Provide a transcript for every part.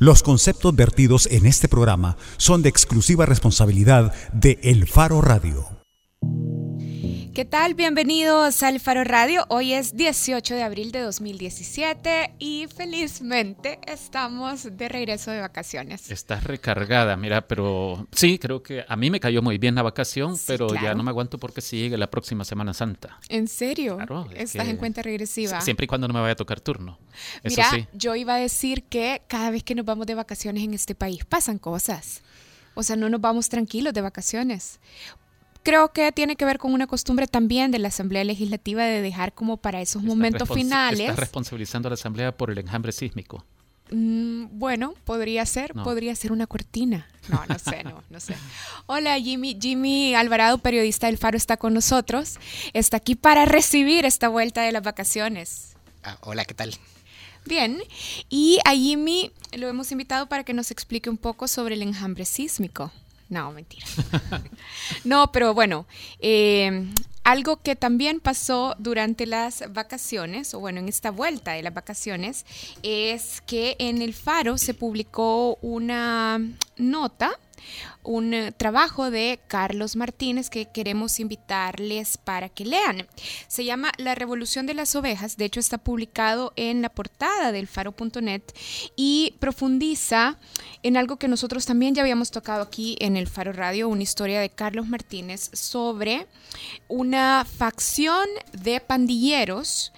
Los conceptos vertidos en este programa son de exclusiva responsabilidad de El Faro Radio. ¿Qué tal? Bienvenidos al Faro Radio. Hoy es 18 de abril de 2017 y felizmente estamos de regreso de vacaciones. Estás recargada, mira, pero sí, creo que a mí me cayó muy bien la vacación, pero ya no me aguanto porque sigue la próxima Semana Santa. ¿En serio? Claro. Estás en cuenta regresiva. Siempre y cuando no me vaya a tocar turno. Mira, yo iba a decir que cada vez que nos vamos de vacaciones en este país pasan cosas. O sea, no nos vamos tranquilos de vacaciones creo que tiene que ver con una costumbre también de la Asamblea Legislativa de dejar como para esos momentos finales. ¿Estás responsabilizando a la Asamblea por el enjambre sísmico? Mm, bueno, podría ser, podría ser una cortina. No, no sé, no, no sé. Hola Jimmy, Jimmy Alvarado, periodista del Faro, está con nosotros. Está aquí para recibir esta vuelta de las vacaciones. Ah, hola, ¿qué tal? Bien, y a Jimmy lo hemos invitado para que nos explique un poco sobre el enjambre sísmico. No, mentira. no, pero bueno, eh, algo que también pasó durante las vacaciones, o bueno, en esta vuelta de las vacaciones, es que en el Faro se publicó una nota un eh, trabajo de Carlos Martínez que queremos invitarles para que lean. Se llama La Revolución de las Ovejas, de hecho está publicado en la portada del faro.net y profundiza en algo que nosotros también ya habíamos tocado aquí en el Faro Radio, una historia de Carlos Martínez sobre una facción de pandilleros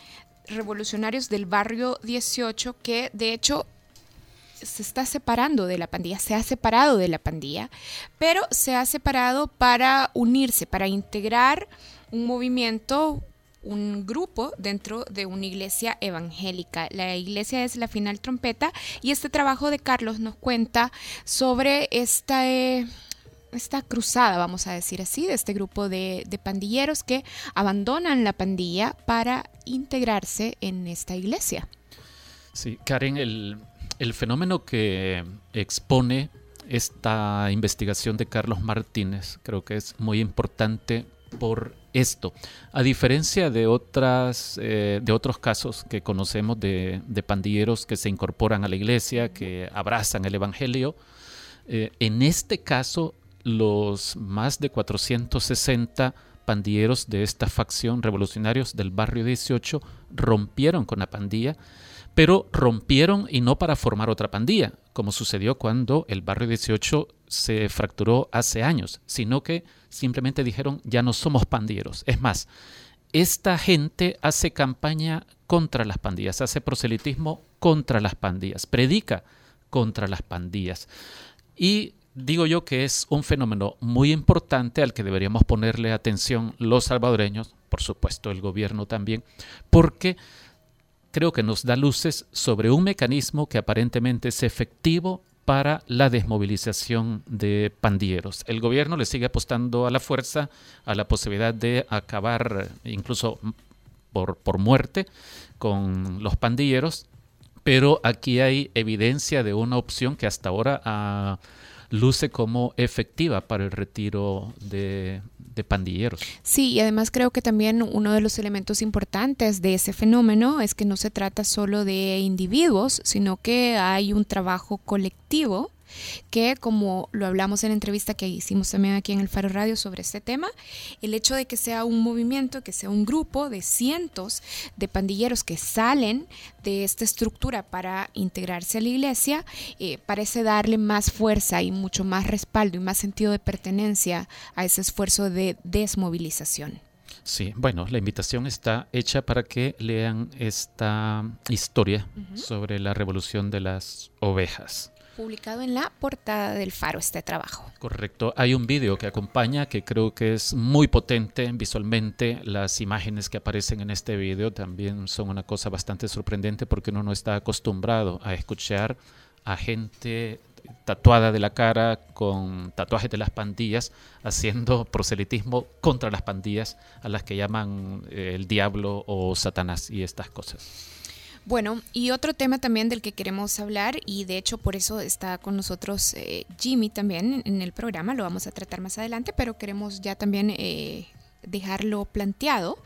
revolucionarios del barrio 18 que de hecho se está separando de la pandilla, se ha separado de la pandilla, pero se ha separado para unirse, para integrar un movimiento, un grupo dentro de una iglesia evangélica. La iglesia es la final trompeta y este trabajo de Carlos nos cuenta sobre esta... Eh, esta cruzada, vamos a decir así, de este grupo de, de, pandilleros que abandonan la pandilla para integrarse en esta iglesia. Sí, Karen, el, el fenómeno que expone esta investigación de Carlos Martínez creo que es muy importante por esto. A diferencia de, otras, eh, de otros casos que conocemos de, pandilleros que se incorporan a la iglesia, que abrazan el Evangelio, eh, en este caso los más de 460 pandilleros de esta facción revolucionarios del barrio 18 rompieron con la pandilla pero rompieron y no para formar otra pandilla, como sucedió cuando el barrio 18 se fracturó hace años, sino que simplemente dijeron ya no somos pandilleros. Es más, esta gente hace campaña contra las pandillas, hace proselitismo contra las pandillas, predica contra las pandillas. Y digo yo que es un fenómeno muy importante al que deberíamos ponerle atención los salvadoreños, por supuesto el gobierno también, porque creo que nos da luces sobre un mecanismo que aparentemente es efectivo para la desmovilización de pandilleros. El gobierno le sigue apostando a la fuerza, a la posibilidad de acabar incluso por, por muerte con los pandilleros, pero aquí hay evidencia de una opción que hasta ahora ha luce como efectiva para el retiro de, pandilleros. Sí, y además creo que también uno de los elementos importantes de ese fenómeno es que no se trata solo de individuos, sino que hay un trabajo colectivo que como lo hablamos en la entrevista que hicimos también aquí en el Faro Radio sobre este tema, el hecho de que sea un movimiento, que sea un grupo de cientos de pandilleros que salen de esta estructura para integrarse a la iglesia, eh, parece darle más fuerza y mucho más respaldo y más sentido de pertenencia a ese esfuerzo de desmovilización. Sí, bueno, la invitación está hecha para que lean esta historia sobre la revolución de las ovejas publicado en la portada del Faro este trabajo. Correcto. Hay un vídeo que acompaña que creo que es muy potente visualmente. Las imágenes que aparecen en este vídeo también son una cosa bastante sorprendente porque uno no está acostumbrado a escuchar a gente tatuada de la cara con tatuajes de las pandillas haciendo proselitismo contra las pandillas a las que llaman eh, el diablo o Satanás y estas cosas. Bueno, y otro tema también del que queremos hablar, y de hecho por eso está con nosotros eh, Jimmy también en el programa, lo vamos a tratar más adelante, pero queremos ya también eh, dejarlo planteado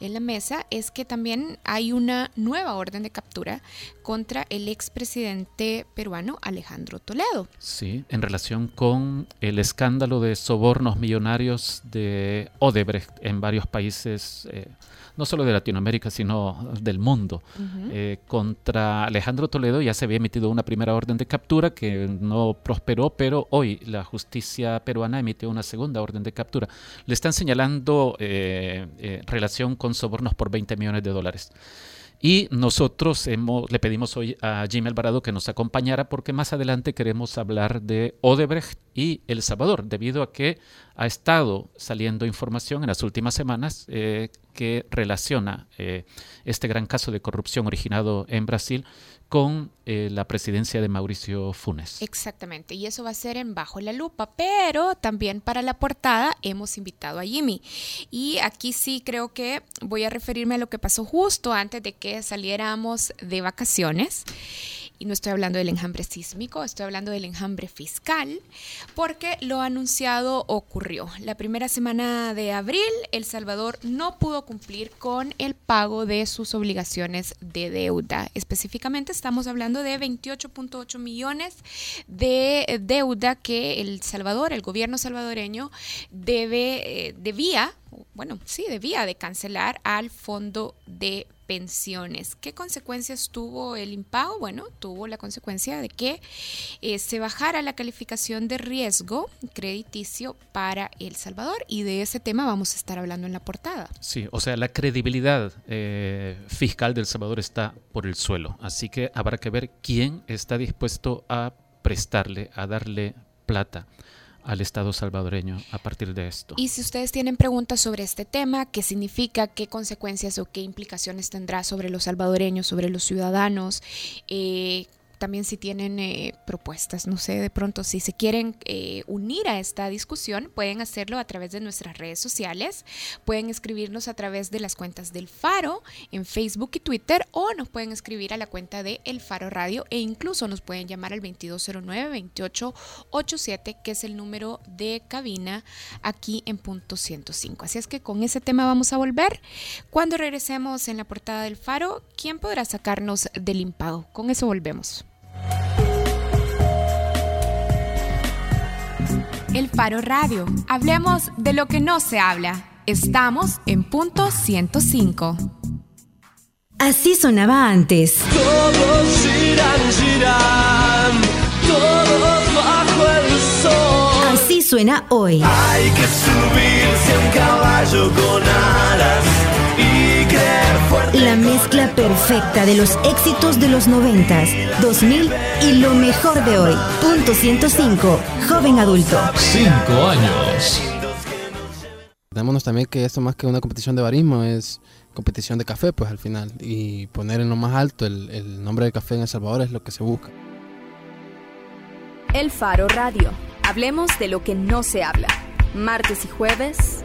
en la mesa es que también hay una nueva orden de captura contra el expresidente peruano Alejandro Toledo. Sí, en relación con el escándalo de sobornos millonarios de Odebrecht en varios países. Eh, no solo de Latinoamérica, sino del mundo. Eh, contra Alejandro Toledo ya se había emitido una primera orden de captura que no prosperó, pero hoy la justicia peruana emitió una segunda orden de captura. Le están señalando eh, eh, relación con sobornos por 20 millones de dólares. Y nosotros hemos, le pedimos hoy a Jimmy Alvarado que nos acompañara porque más adelante queremos hablar de Odebrecht y El Salvador, debido a que ha estado saliendo información en las últimas semanas eh, que relaciona eh, este gran caso de corrupción originado en Brasil con eh, la presidencia de Mauricio Funes. Exactamente, y eso va a ser en Bajo la Lupa, pero también para la portada hemos invitado a Jimmy. Y aquí sí creo que voy a referirme a lo que pasó justo antes de que saliéramos de vacaciones y no estoy hablando del enjambre sísmico, estoy hablando del enjambre fiscal, porque lo anunciado ocurrió. La primera semana de abril, El Salvador no pudo cumplir con el pago de sus obligaciones de deuda. Específicamente estamos hablando de 28.8 millones de deuda que El Salvador, el gobierno salvadoreño, debe, eh, debía, bueno, sí, debía de cancelar al Fondo de pensiones. ¿Qué consecuencias tuvo el impago? Bueno, tuvo la consecuencia de que eh, se bajara la calificación de riesgo crediticio para El Salvador y de ese tema vamos a estar hablando en la portada. Sí, o sea, la credibilidad eh, fiscal del Salvador está por el suelo, así que habrá que ver quién está dispuesto a prestarle, a darle plata al Estado salvadoreño a partir de esto. Y si ustedes tienen preguntas sobre este tema, qué significa, qué consecuencias o qué implicaciones tendrá sobre los salvadoreños, sobre los ciudadanos, eh, también si tienen eh, propuestas, no sé, de pronto si se quieren eh, unir a esta discusión, pueden hacerlo a través de nuestras redes sociales, pueden escribirnos a través de las cuentas del Faro en Facebook y Twitter o nos pueden escribir a la cuenta de El Faro Radio e incluso nos pueden llamar al 2209-2887, que es el número de cabina aquí en punto 105. Así es que con ese tema vamos a volver. Cuando regresemos en la portada del Faro, ¿quién podrá sacarnos del impago? Con eso volvemos. El Faro Radio. Hablemos de lo que no se habla. Estamos en punto 105. Así sonaba antes. Todos giran, giran, todos bajo el sol. Así suena hoy. Hay que subirse a un caballo con alas. La mezcla perfecta de los éxitos de los 90, 2000 y lo mejor de hoy. Punto 105. Joven adulto. Cinco años. Acordémonos también que esto más que una competición de barismo es competición de café, pues al final. Y poner en lo más alto el, el nombre del café en El Salvador es lo que se busca. El Faro Radio. Hablemos de lo que no se habla. Martes y jueves,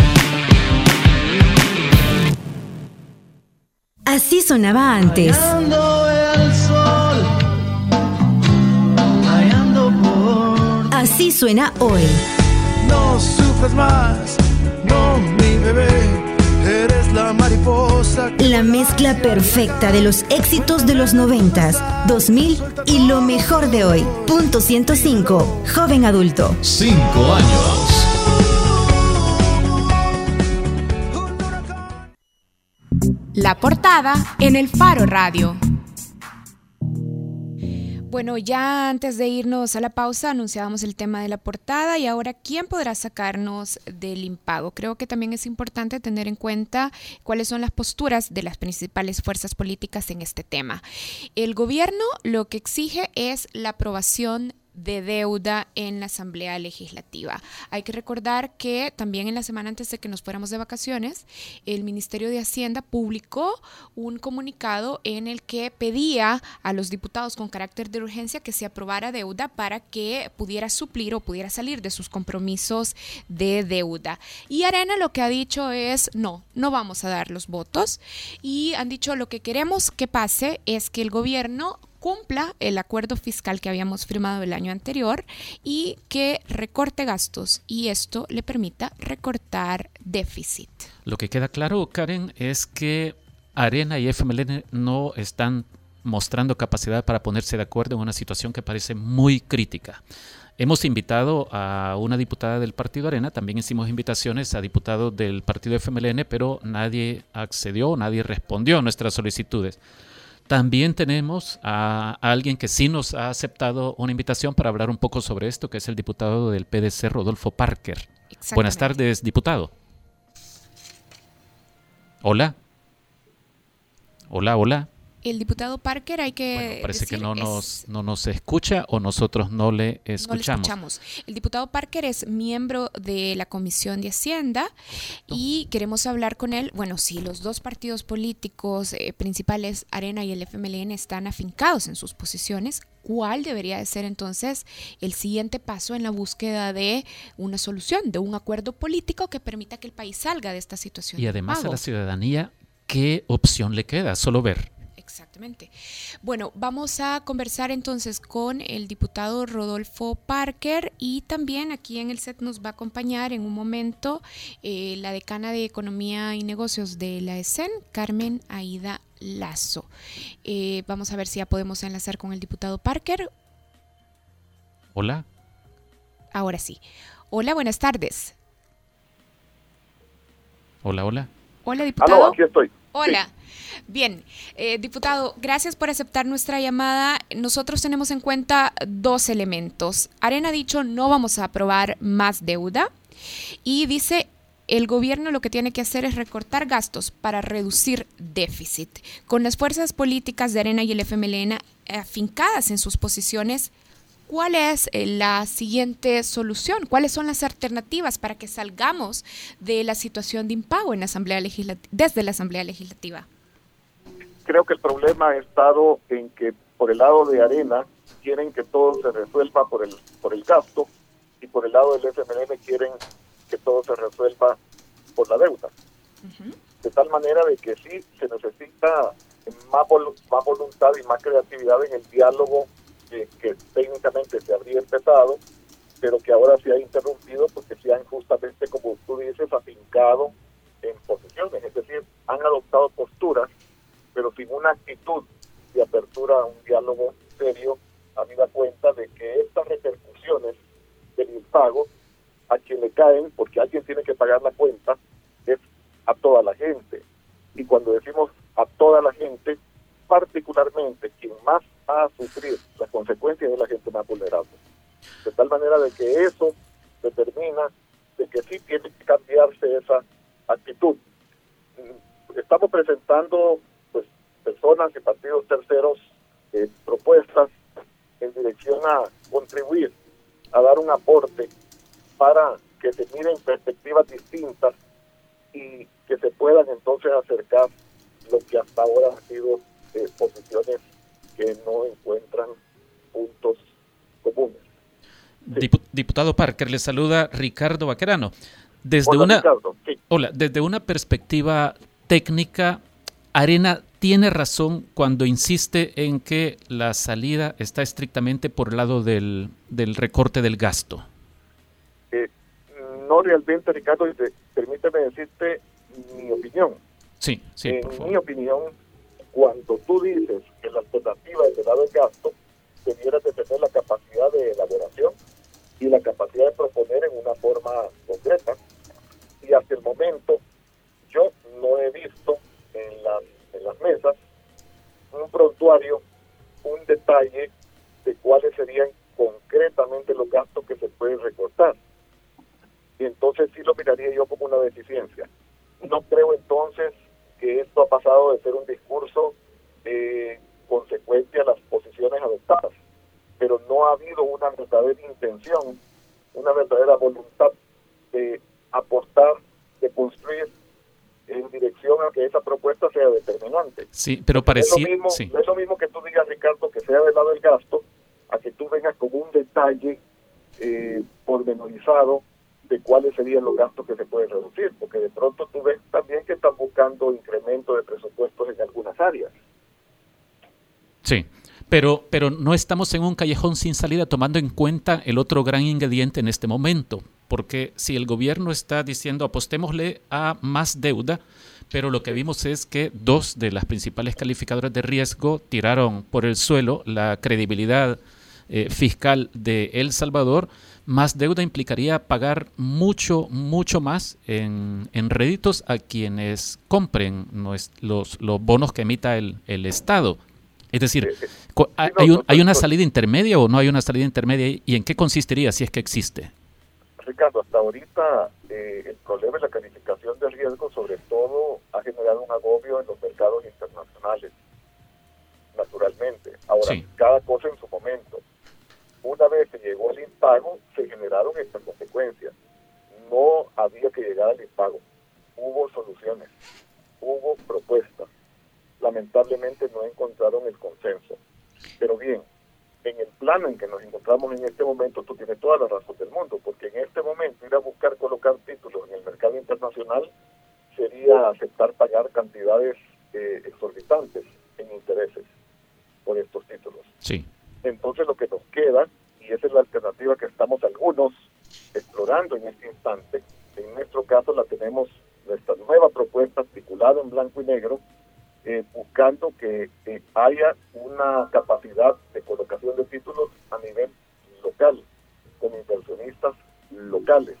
Así sonaba antes. Así suena hoy. No sufres más, no mi bebé, eres la mariposa. La mezcla perfecta de los éxitos de los 90, 2000 y lo mejor de hoy. Punto 105. Joven adulto. Cinco años. La portada en el Faro Radio. Bueno, ya antes de irnos a la pausa anunciábamos el tema de la portada y ahora quién podrá sacarnos del impago. Creo que también es importante tener en cuenta cuáles son las posturas de las principales fuerzas políticas en este tema. El gobierno lo que exige es la aprobación de deuda en la Asamblea Legislativa. Hay que recordar que también en la semana antes de que nos fuéramos de vacaciones, el Ministerio de Hacienda publicó un comunicado en el que pedía a los diputados con carácter de urgencia que se aprobara deuda para que pudiera suplir o pudiera salir de sus compromisos de deuda. Y Arena lo que ha dicho es, no, no vamos a dar los votos y han dicho lo que queremos que pase es que el gobierno cumpla el acuerdo fiscal que habíamos firmado el año anterior y que recorte gastos y esto le permita recortar déficit. Lo que queda claro, Karen, es que Arena y FMLN no están mostrando capacidad para ponerse de acuerdo en una situación que parece muy crítica. Hemos invitado a una diputada del Partido Arena, también hicimos invitaciones a diputados del Partido FMLN, pero nadie accedió, nadie respondió a nuestras solicitudes. También tenemos a, alguien que sí nos ha aceptado una invitación para hablar un poco sobre esto, que es el diputado del PDC, Rodolfo Parker. Buenas tardes, diputado. Hola. Hola, hola el diputado Parker hay que parece que no nos no nos escucha o nosotros no le escuchamos. No le escuchamos. El diputado Parker es miembro de la Comisión de Hacienda y queremos hablar con él. Bueno, si los dos partidos políticos eh, principales, Arena y el FMLN, están afincados en sus posiciones, ¿cuál debería de ser entonces el siguiente paso en la búsqueda de una solución, de un acuerdo político que permita que el país salga de esta situación? Y además a la ciudadanía, ¿qué opción le queda? Solo ver. Exactamente. Bueno, vamos a conversar entonces con el diputado Rodolfo Parker y también aquí en el set nos va a acompañar en un momento eh, la decana de Economía y Negocios de la ESEN, Carmen Aida Lazo. Eh, vamos a ver si ya podemos enlazar con el diputado Parker. Hola. Ahora sí. Hola, buenas tardes. Hola, hola. Hola, diputado. aquí estoy. Hola. Bien, eh, diputado, gracias por aceptar nuestra llamada. Nosotros tenemos en cuenta dos elementos. Arena ha dicho no vamos a aprobar más deuda y dice el gobierno lo que tiene que hacer es recortar gastos para reducir déficit. Con las fuerzas políticas de Arena y el FMLN afincadas en sus posiciones, ¿cuál es eh, la siguiente solución? ¿Cuáles son las alternativas para que salgamos de la situación de impago en la Asamblea Legislativa, desde la Asamblea Legislativa? creo que el problema ha estado en que por el lado de Arena quieren que todo se resuelva por el por el gasto y por el lado del FMLN quieren que todo se resuelva por la deuda. De tal manera de que sí se necesita más, más voluntad y más creatividad en el diálogo que, que técnicamente se habría empezado, pero que ahora se ha interrumpido porque se han justamente, como tú dices, afincado en posiciones, es decir, han adoptado posturas pero sin una actitud de apertura a un diálogo serio, a mí da cuenta de que estas repercusiones del impago a quien le caen, porque alguien tiene que pagar la cuenta, es a toda la gente. Y cuando decimos a toda la gente, particularmente quien más va a sufrir las consecuencias es la gente más vulnerable. De tal manera de que eso determina de que sí tiene que cambiarse esa actitud. Estamos presentando personas y partidos terceros eh, propuestas en dirección a contribuir, a dar un aporte para que se miren perspectivas distintas y que se puedan entonces acercar lo que hasta ahora han sido eh, posiciones que no encuentran puntos comunes. Diputado Parker, le saluda Ricardo Vaquerano. Desde una, hola, desde una perspectiva técnica, Arena tiene razón cuando insiste en que la salida está estrictamente por el lado del, del recorte del gasto. Eh, no realmente, Ricardo, permíteme decirte mi opinión. Sí, sí. En mi opinión, cuando tú dices que la alternativa es el lado del gasto, debieras de tener la capacidad de elaboración y la capacidad de proponer en una forma concreta. Y hasta el momento yo no he visto en las en las mesas un prontuario, un detalle de cuáles serían concretamente los gastos que se pueden recortar. Y entonces sí lo miraría yo como una deficiencia. No creo entonces que esto ha pasado de ser un discurso eh, consecuente a las posiciones adoptadas, pero no ha habido un verdadera intención, una verdadera voluntad de aportar, de construir en dirección a que esa propuesta sea determinante. Sí, pero parecía... Es lo mismo, sí. es lo mismo que tú digas, Ricardo, que sea del lado del gasto, a que tú vengas con un detalle eh, pormenorizado de cuáles serían los gastos que se pueden reducir, porque de pronto tú ves también que están buscando incremento de presupuestos en algunas áreas. Sí, pero, pero no estamos en un callejón sin salida tomando en cuenta el otro gran ingrediente en este momento, porque si el gobierno está diciendo apostémosle a más deuda, pero lo que vimos es que dos de las principales calificadoras de riesgo tiraron por el suelo la credibilidad eh, fiscal de El Salvador, más deuda implicaría pagar mucho, mucho más en, en réditos a quienes compren los, los bonos que emita el, el Estado. Es decir, ¿hay, un, ¿hay una salida intermedia o no hay una salida intermedia y en qué consistiría si es que existe? Ricardo, hasta ahorita eh, el problema es la calificación de riesgo, sobre todo ha generado un agobio en los mercados internacionales, naturalmente. Ahora, sí. cada cosa en su momento. Una vez que llegó el impago, se generaron estas consecuencias. No había que llegar al impago. Hubo soluciones, hubo propuestas. Lamentablemente no encontraron el consenso. Pero bien, en el plano en que nos encontramos en este momento, tú tienes toda la razón del mundo, porque en este momento ir a buscar colocar títulos en el mercado internacional sería aceptar pagar cantidades eh, exorbitantes en intereses por estos títulos. Sí. Entonces lo que nos queda, y esa es la alternativa que estamos algunos explorando en este instante, en nuestro caso la tenemos, nuestra nueva propuesta articulada en blanco y negro, eh, buscando que haya una capacidad de colocación de títulos a nivel local, con inversionistas locales,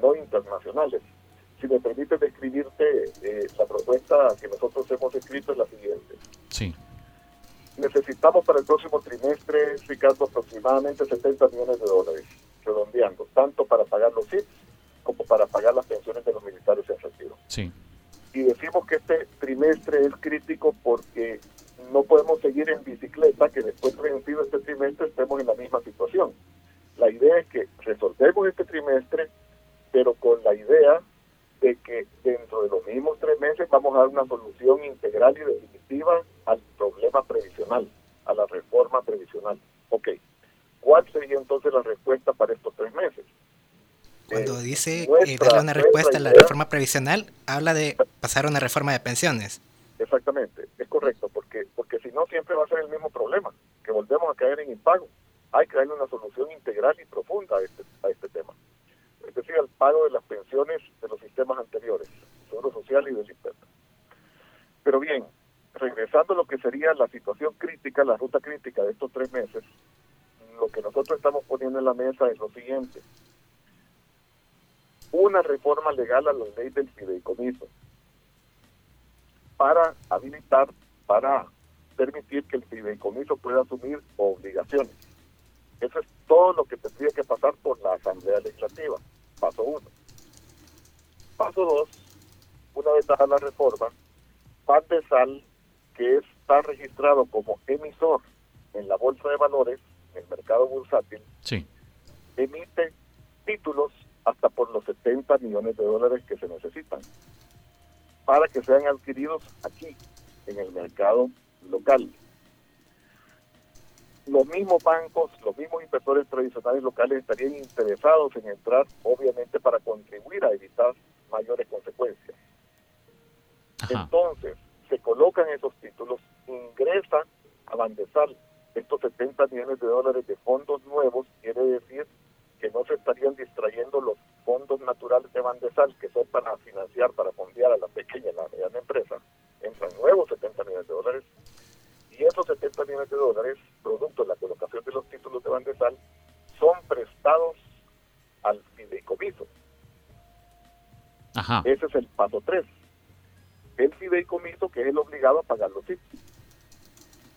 no internacionales. Si me permite describirte, eh, la propuesta que nosotros hemos escrito es la siguiente. Sí. Necesitamos para el próximo trimestre, Ricardo, aproximadamente 70 millones de dólares, redondeando, tanto para pagar los CIPs como para pagar las pensiones de los militares en retiro. Sí y decimos que este trimestre es crítico porque no podemos seguir en bicicleta, que después de vencido este trimestre estemos en la misma situación. La idea es que resolvemos este trimestre, pero con la idea de que dentro de los mismos tres meses vamos a dar una solución integral y definitiva al problema previsional, a la reforma previsional. Ok, ¿cuál sería entonces la respuesta para estos tres meses? Cuando dice eh, darle una respuesta a la reforma previsional, habla de pasar a una reforma de pensiones. Exactamente, es correcto, porque porque si no siempre va a ser el mismo problema, que volvemos a caer en impago. Hay que darle una solución integral y profunda a este, a este tema. Decir, al pago de las pensiones de los sistemas anteriores, Seguro Social y del IPEP. Pero bien, regresando a lo que sería la situación crítica, la ruta crítica de estos tres meses, lo que nosotros estamos poniendo en la mesa es lo siguiente una reforma legal a la ley del fideicomiso para habilitar, para permitir que el fideicomiso pueda asumir obligaciones. Eso es todo lo que tendría que pasar por la Asamblea Legislativa. Paso uno. Paso dos, una vez dada la reforma, Sal, que está registrado como emisor en la Bolsa de Valores, en el mercado bursátil, sí. emite títulos hasta por los 70 millones de dólares que se necesitan para que sean adquiridos aquí, en el mercado local. Los mismos bancos, los mismos inversores tradicionales locales estarían interesados en entrar, obviamente, para contribuir a evitar mayores consecuencias. Ajá. Entonces, se colocan esos títulos, ingresan a Bandesal estos 70 millones de dólares de fondos nuevos, quiere decir que no se estarían distrayendo los fondos naturales de Bandesal, que son para financiar, para fondear a la pequeña y la mediana empresa, entran nuevos 70 millones de dólares, y esos 70 millones de dólares, producto de la colocación de los títulos de Bandesal, son prestados al fideicomiso. Ajá. Ese es el paso 3. El fideicomiso que es el obligado a pagar los títulos.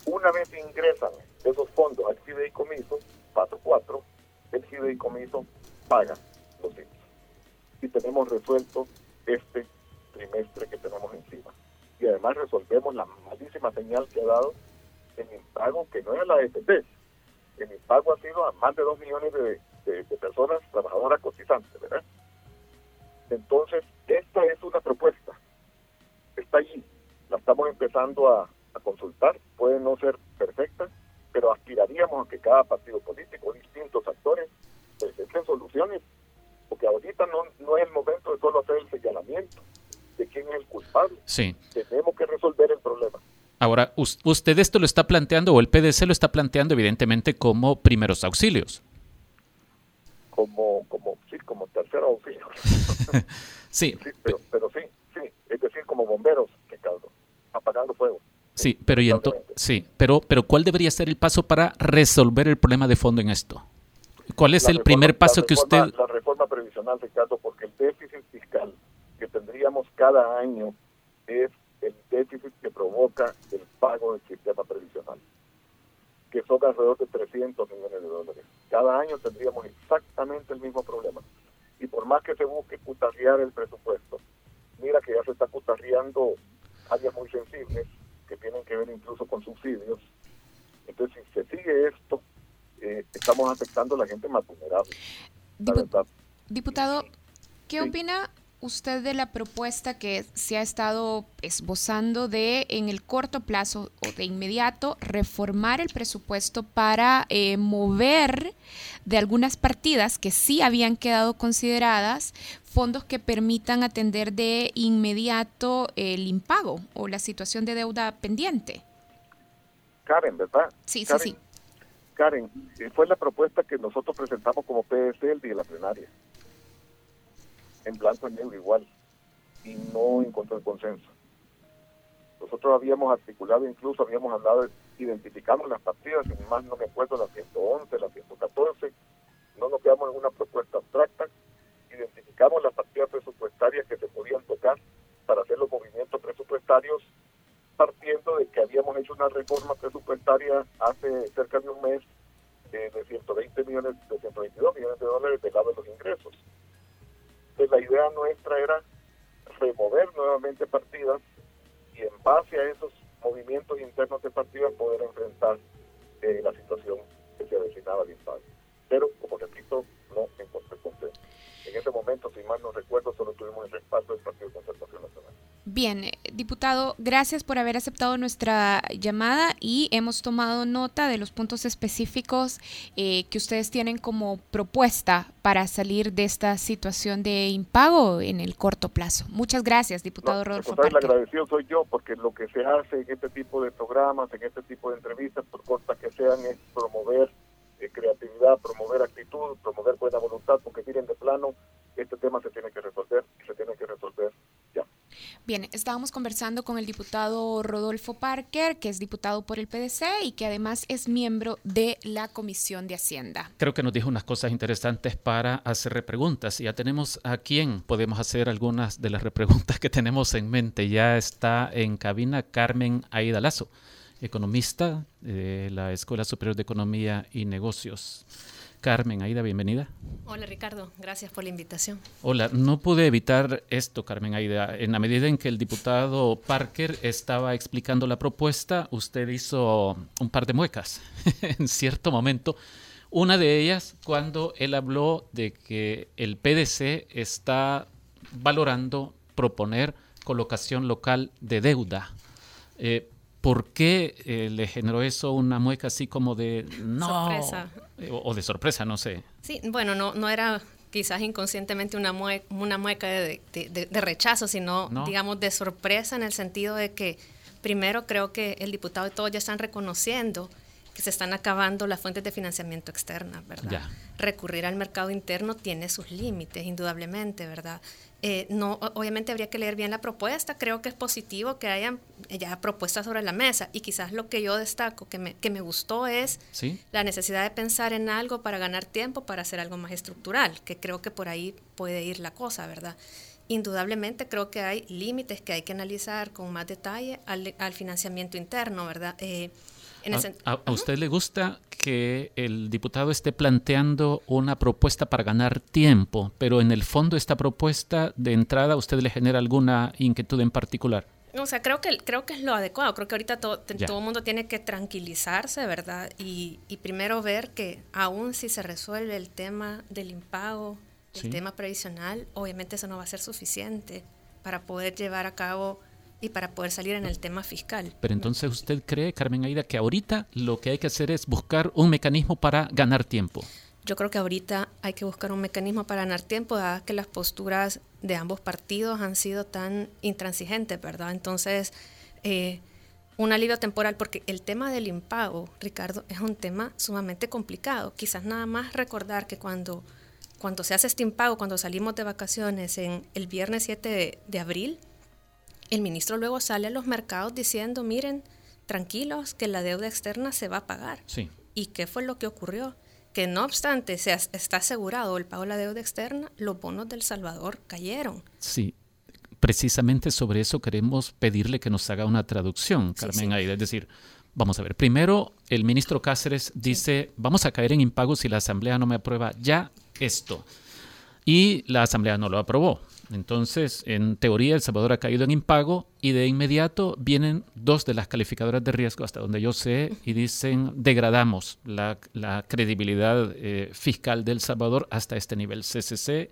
Una vez ingresan esos fondos al fideicomiso, paso 4, el fideicomiso paga los títulos. Y tenemos resuelto este trimestre que tenemos encima. Y además resolvemos la malísima señal que ha dado en el pago, que no es la AFP, el impago ha sido a más de 2 millones de, personas trabajadoras cotizantes, ¿verdad? Entonces, esta es una propuesta, está allí, la estamos empezando a, consultar, puede no ser perfecta, pero aspiraríamos a que cada partido político, distintos actores, presenten soluciones, porque ahorita no, no es el momento de solo hacer el señalamiento de quién es el culpable. Sí. Tenemos que resolver el problema. Ahora, usted esto lo está planteando, o el PDC lo está planteando evidentemente como primeros auxilios. Como, como, sí, como terceros auxilios. sí. pero, pero, sí, sí, es decir, como bomberos, Ricardo, apagando fuego. Sí, pero y sí, pero, pero ¿cuál debería ser el paso para resolver el problema de fondo en esto? ¿Cuál es el primer paso que usted? La reforma previsional, Ricardo, porque el déficit fiscal que tendríamos cada año es el déficit que provoca el pago del sistema previsional, que son alrededor de 300 millones de dólares. Cada año tendríamos exactamente el mismo problema. Y por más que se busque cutarrear el presupuesto, mira que ya se está cutarreando áreas muy sensibles que tienen que ver incluso con subsidios. Entonces, si se sigue esto, eh, estamos afectando a la gente más vulnerable. Diputado, ¿qué opina usted de la propuesta que se ha estado esbozando de en el corto plazo o de inmediato reformar el presupuesto para eh, mover de algunas partidas que sí habían quedado consideradas fondos que permitan atender de inmediato el impago o la situación de deuda pendiente? Karen, ¿verdad? Sí, sí, sí. Karen, fue la propuesta que nosotros presentamos como PSL el día de la plenaria en blanco y negro igual y no encontró el consenso. Nosotros habíamos articulado, incluso habíamos hablado, identificamos las partidas, sin más no me acuerdo, las 111, las 114, no nos quedamos en una propuesta abstracta, identificamos las partidas presupuestarias que se podían tocar para hacer los movimientos presupuestarios, partiendo de que habíamos hecho una reforma presupuestaria hace cerca de un mes eh, de 120 millones, de 122 millones de dólares del lado de los ingresos la idea nuestra era remover nuevamente partidas y en base a esos movimientos internos de partidas poder enfrentar eh, la situación que se avecinaba al impacto. Pero, como repito, no encontré consenso. En ese momento, si mal no recuerdo, solo tuvimos el respaldo del Partido de Concertación Nacional. Bien, eh, diputado, gracias por haber aceptado nuestra llamada y hemos tomado nota de los puntos específicos eh, que ustedes tienen como propuesta para salir de esta situación de impago en el corto plazo. Muchas gracias, diputado Rodolfo. El agradecido soy yo porque lo que se hace en este tipo de programas, en este tipo de entrevistas, por cortas que sean, es promover eh, creatividad, promover actitud, promover buena voluntad, porque miren de plano, este tema se tiene que resolver y se tiene que resolver Bien, estábamos conversando con el diputado Rodolfo Parker, que es diputado por el PDC y que además es miembro de la Comisión de Hacienda. Creo que nos dijo unas cosas interesantes para hacer repreguntas. Ya tenemos a quién podemos hacer algunas de las repreguntas que tenemos en mente. Ya está en cabina Carmen Aida Lazo, economista de la Escuela Superior de Economía y Negocios. Carmen Aida, bienvenida. Hola Ricardo, gracias por la invitación. Hola, no pude evitar esto, Carmen Aida. En la medida en que el diputado Parker estaba explicando la propuesta, usted hizo un par de muecas en cierto momento. Una de ellas cuando él habló de que el PDC está valorando proponer colocación local de deuda. Eh, ¿Por qué eh, le generó eso una mueca así como de no? Sorpresa. Eh, o, de sorpresa, no sé. Sí, bueno, no, no era quizás inconscientemente una, una mueca de, rechazo, sino, digamos, de sorpresa en el sentido de que, primero, creo que el diputado y todos ya están reconociendo que se están acabando las fuentes de financiamiento externa, ¿verdad? Recurrir al mercado interno tiene sus límites, indudablemente, ¿verdad? Eh, no, obviamente habría que leer bien la propuesta. Creo que es positivo que hayan ya propuestas sobre la mesa. Y quizás lo que yo destaco, que me, que me gustó, es la necesidad de pensar en algo para ganar tiempo, para hacer algo más estructural, que creo que por ahí puede ir la cosa, ¿verdad? Indudablemente creo que hay límites que hay que analizar con más detalle al, al financiamiento interno, ¿verdad? Eh, a, usted le gusta que el diputado esté planteando una propuesta para ganar tiempo, pero en el fondo esta propuesta de entrada a usted le genera alguna inquietud en particular? O sea, creo que, creo que es lo adecuado. Creo que ahorita todo el mundo tiene que tranquilizarse, ¿verdad? Y, y, primero ver que aún si se resuelve el tema del impago, el tema previsional, obviamente eso no va a ser suficiente para poder llevar a cabo y para poder salir en el tema fiscal. Pero entonces usted cree, Carmen Aida, que ahorita lo que hay que hacer es buscar un mecanismo para ganar tiempo. Yo creo que ahorita hay que buscar un mecanismo para ganar tiempo, dada que las posturas de ambos partidos han sido tan intransigentes, ¿verdad? Entonces, eh, un alivio temporal, porque el tema del impago, Ricardo, es un tema sumamente complicado. Quizás nada más recordar que cuando, cuando se hace este impago, cuando salimos de vacaciones en el viernes 7 de abril, el ministro luego sale a los mercados diciendo, miren, tranquilos, que la deuda externa se va a pagar. Sí. ¿Y qué fue lo que ocurrió? Que no obstante se está asegurado el pago de la deuda externa, los bonos del Salvador cayeron. Sí, precisamente sobre eso queremos pedirle que nos haga una traducción, Carmen Aida. Es decir, vamos a ver, primero el ministro Cáceres dice, vamos a caer en impago si la Asamblea no me aprueba ya esto. Y la Asamblea no lo aprobó. Entonces, en teoría, El Salvador ha caído en impago y de inmediato vienen dos de las calificadoras de riesgo, hasta donde yo sé, y dicen, degradamos la, credibilidad eh, fiscal del Salvador hasta este nivel, CCC.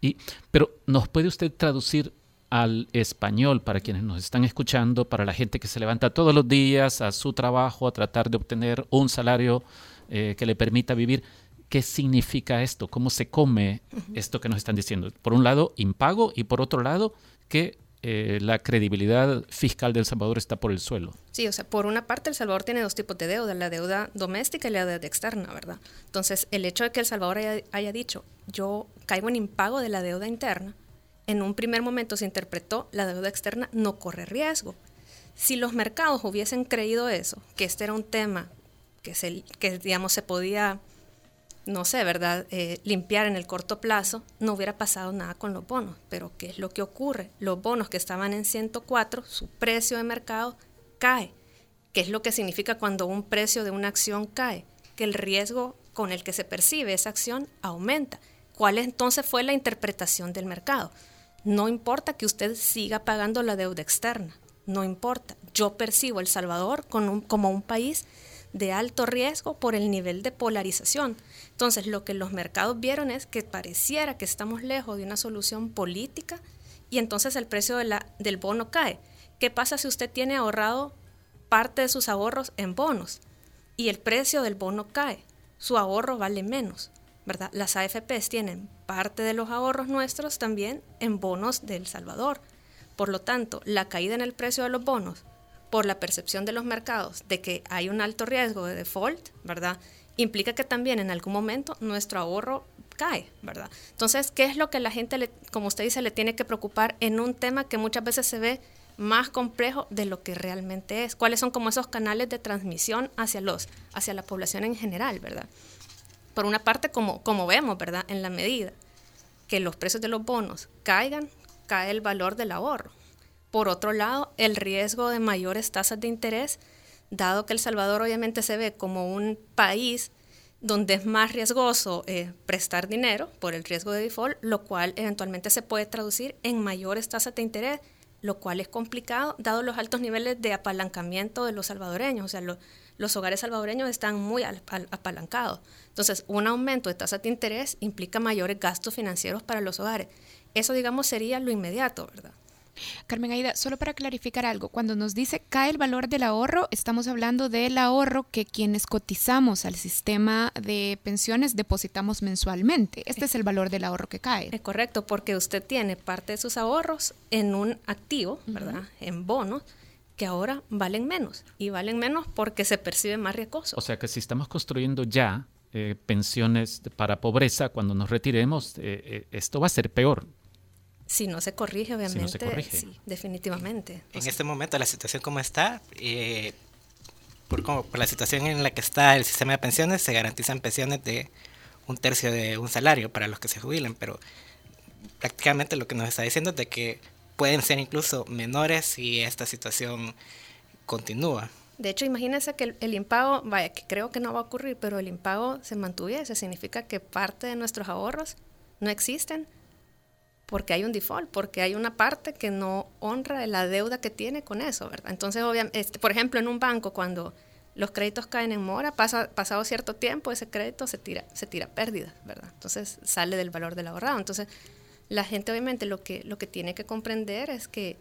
Y, pero, ¿nos puede usted traducir al español para quienes nos están escuchando, para la gente que se levanta todos los días a su trabajo a tratar de obtener un salario eh, que le permita vivir? ¿Qué significa esto? ¿Cómo se come esto que nos están diciendo? Por un lado, impago y por otro lado, que eh, la credibilidad fiscal de El Salvador está por el suelo. Sí, o sea, por una parte El Salvador tiene dos tipos de deuda, la deuda doméstica y la deuda externa, ¿verdad? Entonces, el hecho de que El Salvador haya, haya dicho, yo caigo en impago de la deuda interna, en un primer momento se interpretó la deuda externa no corre riesgo. Si los mercados hubiesen creído eso, que este era un tema que, se, que digamos, se podía no sé, ¿verdad?, eh, limpiar en el corto plazo, no hubiera pasado nada con los bonos. Pero ¿qué es lo que ocurre? Los bonos que estaban en 104, su precio de mercado cae. ¿Qué es lo que significa cuando un precio de una acción cae? Que el riesgo con el que se percibe esa acción aumenta. ¿Cuál entonces fue la interpretación del mercado? No importa que usted siga pagando la deuda externa, no importa. Yo percibo El Salvador como un país de alto riesgo por el nivel de polarización. Entonces, lo que los mercados vieron es que pareciera que estamos lejos de una solución política y entonces el precio de la, del bono cae. ¿Qué pasa si usted tiene ahorrado parte de sus ahorros en bonos y el precio del bono cae? Su ahorro vale menos, ¿verdad? Las AFPs tienen parte de los ahorros nuestros también en bonos de El Salvador. Por lo tanto, la caída en el precio de los bonos por la percepción de los mercados de que hay un alto riesgo de default, ¿verdad? Implica que también en algún momento nuestro ahorro cae, ¿verdad? Entonces, ¿qué es lo que la gente, como usted dice, le tiene que preocupar en un tema que muchas veces se ve más complejo de lo que realmente es? ¿Cuáles son como esos canales de transmisión hacia los, hacia la población en general, ¿verdad? Por una parte, como, como vemos, ¿verdad? En la medida que los precios de los bonos caigan, cae el valor del ahorro. Por otro lado, el riesgo de mayores tasas de interés, dado que El Salvador obviamente se ve como un país donde es más riesgoso eh, prestar dinero por el riesgo de default, lo cual eventualmente se puede traducir en mayores tasas de interés, lo cual es complicado dado los altos niveles de apalancamiento de los salvadoreños. O sea, los hogares salvadoreños están muy apalancados. Entonces, un aumento de tasas de interés implica mayores gastos financieros para los hogares. Eso, digamos, sería lo inmediato, ¿verdad? Carmen Aida, solo para clarificar algo, cuando nos dice cae el valor del ahorro, estamos hablando del ahorro que quienes cotizamos al sistema de pensiones depositamos mensualmente. Este es el valor del ahorro que cae. Es correcto, porque usted tiene parte de sus ahorros en un activo, ¿verdad? En bonos que ahora valen menos y valen menos porque se percibe más riesgoso. O sea que si estamos construyendo ya eh, pensiones para pobreza cuando nos retiremos, eh, eh, esto va a ser peor si no se corrige, obviamente. Sí, definitivamente. En este momento, la situación como está, eh, por, por la situación en la que está el sistema de pensiones, se garantizan pensiones de un tercio de un salario para los que se jubilen, pero prácticamente lo que nos está diciendo es de que pueden ser incluso menores si esta situación continúa. De hecho, imagínense que el, el, impago, vaya, que creo que no va a ocurrir, pero el impago se mantuviese, significa que parte de nuestros ahorros no existen porque hay un default, porque hay una parte que no honra la deuda que tiene con eso, ¿verdad? Entonces, obviamente, este, por ejemplo, en un banco, cuando los créditos caen en mora, pasa, pasado cierto tiempo, ese crédito se tira, se tira pérdida, ¿verdad? Entonces sale del valor del ahorrado. Entonces, la gente obviamente lo que, lo que tiene que comprender es que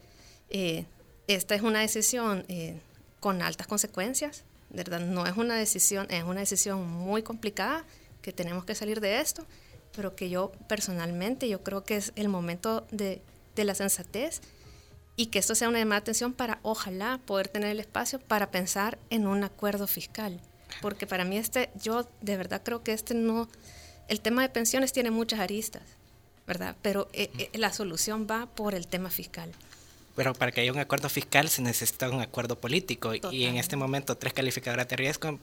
eh, esta es una decisión eh, con altas consecuencias, ¿verdad? No es una decisión, es una decisión muy complicada, que tenemos que salir de esto, pero que yo personalmente, yo creo que es el momento de, de la sensatez y que esto sea una llamada de atención para ojalá poder tener el espacio para pensar en un acuerdo fiscal. Porque para mí este, yo de verdad creo que este no, el tema de pensiones tiene muchas aristas, ¿verdad? Pero eh, eh, la solución va por el tema fiscal. Pero para que haya un acuerdo fiscal se necesita un acuerdo político y en este momento tres calificadoras de riesgo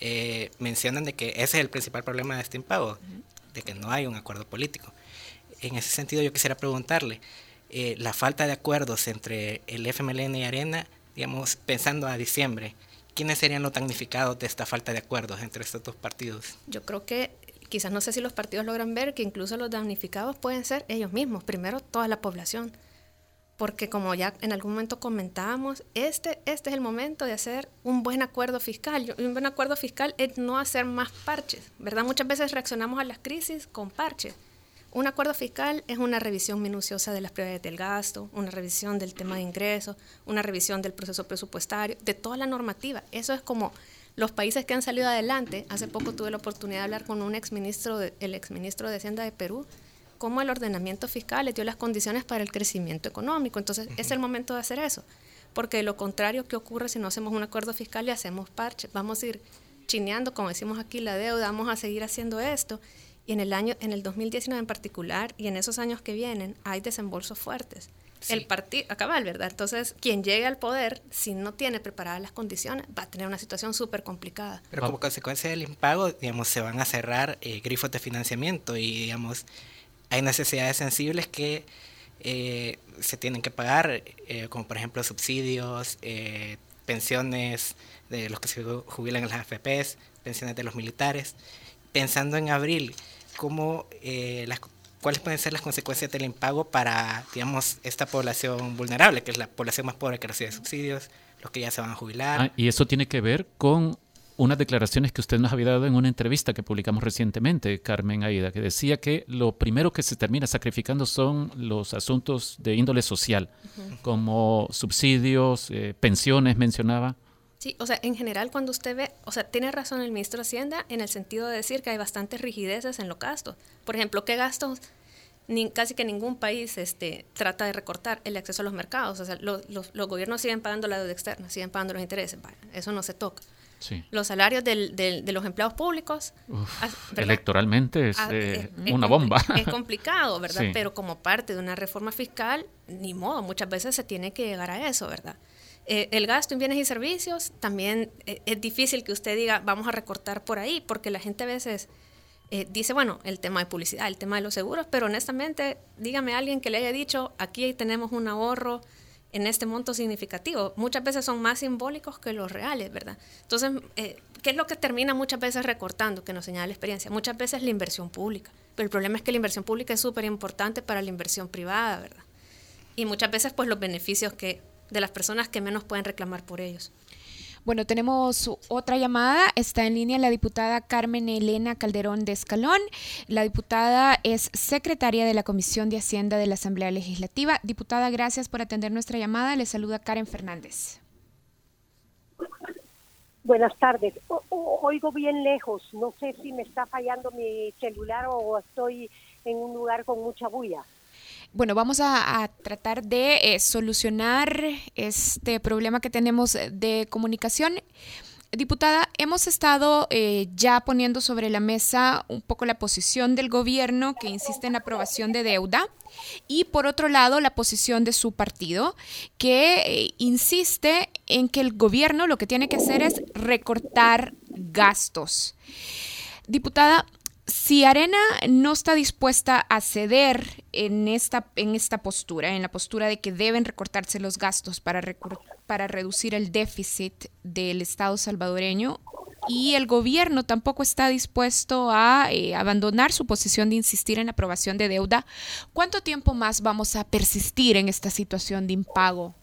eh, mencionan de que ese es el principal problema de este impago, que no hay un acuerdo político. En ese sentido yo quisiera preguntarle, eh, la falta de acuerdos entre el FMLN y Arena, digamos, pensando a diciembre, ¿quiénes serían los damnificados de esta falta de acuerdos entre estos dos partidos? Yo creo que quizás no sé si los partidos logran ver que incluso los damnificados pueden ser ellos mismos, primero toda la población. Porque como ya en algún momento comentábamos, este, este es el momento de hacer un buen acuerdo fiscal. Un buen acuerdo fiscal es no hacer más parches, ¿verdad? Muchas veces reaccionamos a las crisis con parches un acuerdo fiscal es una revisión minuciosa de las prioridades del gasto, una revisión del tema de ingresos, una revisión del proceso presupuestario, de toda la normativa. Eso es como los países que han salido adelante. Hace poco tuve la oportunidad de hablar con un exministro, de, el exministro de Hacienda de Perú, cómo el ordenamiento fiscal le dio las condiciones para el crecimiento económico. Entonces, es el momento de hacer eso. Porque lo contrario que ocurre si no hacemos un acuerdo fiscal y hacemos parches, vamos a ir chineando, como decimos aquí, la deuda, vamos a seguir haciendo esto y en el año, en el 2019 en particular, y en esos años que vienen, hay desembolsos fuertes. El partido, acaba, ¿verdad? Entonces, quien llegue al poder, si no tiene preparadas las condiciones, va a tener una situación súper complicada. Pero como consecuencia del impago, digamos, se van a cerrar eh, grifos de financiamiento y, digamos, hay necesidades sensibles que eh, se tienen que pagar, eh, como por ejemplo subsidios, pensiones de los que se jubilan en las AFPs, pensiones de los militares. Pensando en abril, cómo, eh, las, cuáles pueden ser las consecuencias del impago para, digamos, esta población vulnerable, que es la población más pobre que recibe subsidios, los que ya se van a jubilar. Ah, y eso tiene que ver con unas declaraciones que usted nos había dado en una entrevista que publicamos recientemente, Carmen Aida, que decía que lo primero que se termina sacrificando son los asuntos de índole social, como subsidios, eh, pensiones, mencionaba. Sí, o sea, en general cuando usted ve, o sea, tiene razón el ministro de Hacienda en el sentido de decir que hay bastantes rigideces en los gastos. Por ejemplo, ¿qué gastos? Ni, casi que ningún país este, trata de recortar el acceso a los mercados. O sea, los, gobiernos siguen pagando la deuda externa, siguen pagando los intereses. eso no se toca. Sí. Los salarios del, de los empleados públicos. electoralmente es, ah, eh, una bomba. Es complicado, ¿verdad? Pero como parte de una reforma fiscal, ni modo, muchas veces se tiene que llegar a eso, ¿verdad? Eh, el gasto en bienes y servicios, también eh, es difícil que usted diga, vamos a recortar por ahí, porque la gente a veces dice, bueno, el tema de publicidad, el tema de los seguros, pero honestamente, dígame a alguien que le haya dicho, aquí tenemos un ahorro en este monto significativo. Muchas veces son más simbólicos que los reales, ¿verdad? Entonces, ¿qué es lo que termina muchas veces recortando, que nos señala la experiencia? Muchas veces la inversión pública, pero el problema es que la inversión pública es súper importante para la inversión privada, ¿verdad? Y muchas veces, pues, los beneficios que de las personas que menos pueden reclamar por ellos. Bueno, tenemos otra llamada. Está en línea la diputada Carmen Elena Calderón de Escalón. La diputada es secretaria de la Comisión de Hacienda de la Asamblea Legislativa. Diputada, gracias por atender nuestra llamada. Le saluda Karen Fernández. Buenas tardes. oigo bien lejos. No sé si me está fallando mi celular o estoy en un lugar con mucha bulla. Bueno, vamos a, tratar de eh, solucionar este problema que tenemos de comunicación. Diputada, hemos estado eh, ya poniendo sobre la mesa un poco la posición del gobierno que insiste en la aprobación de deuda y por otro lado la posición de su partido que eh, insiste en que el gobierno lo que tiene que hacer es recortar gastos. Diputada, si Arena no está dispuesta a ceder en esta, en esta postura, en la postura de que deben recortarse los gastos para, para reducir el déficit del Estado salvadoreño, y el gobierno tampoco está dispuesto a eh, abandonar su posición de insistir en la aprobación de deuda, ¿cuánto tiempo más vamos a persistir en esta situación de impago?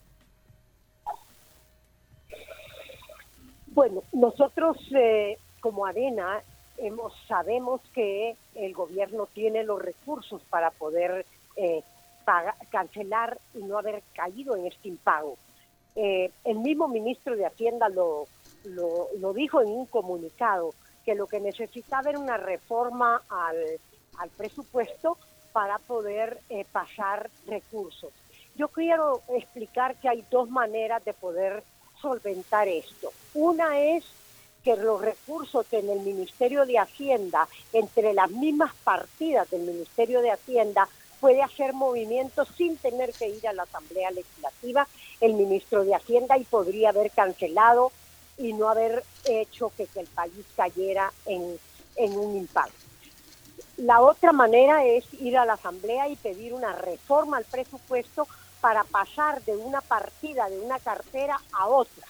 Bueno, nosotros eh, como Arena hemos, sabemos que el gobierno tiene los recursos para poder eh, cancelar y no haber caído en este impago. Eh, el mismo ministro de Hacienda lo, dijo en un comunicado, que lo que necesitaba era una reforma al, al presupuesto para poder eh, pasar recursos. Yo quiero explicar que hay dos maneras de poder solventar esto. Una es que los recursos en el Ministerio de Hacienda, entre las mismas partidas del Ministerio de Hacienda, puede hacer movimientos sin tener que ir a la Asamblea Legislativa el ministro de Hacienda y podría haber cancelado y no haber hecho que, el país cayera en, en un impacto. La otra manera es ir a la Asamblea y pedir una reforma al presupuesto para pasar de una partida, de una cartera a otra.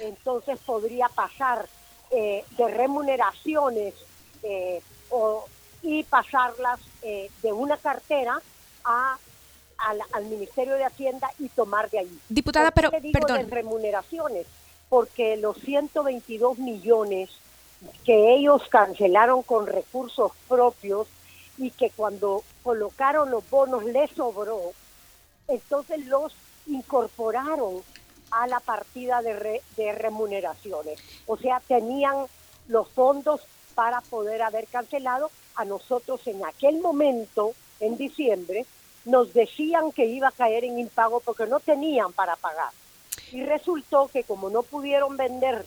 Entonces podría pasar eh, de remuneraciones eh, y pasarlas eh, de una cartera a, al, Ministerio de Hacienda y tomar de ahí. Diputada, pero digo perdón. De remuneraciones, porque los 122 millones que ellos cancelaron con recursos propios y que cuando colocaron los bonos les sobró, entonces los incorporaron a la partida de, de remuneraciones. O sea, tenían los fondos para poder haber cancelado. A nosotros en aquel momento, en diciembre, nos decían que iba a caer en impago porque no tenían para pagar. Y resultó que como no pudieron vender,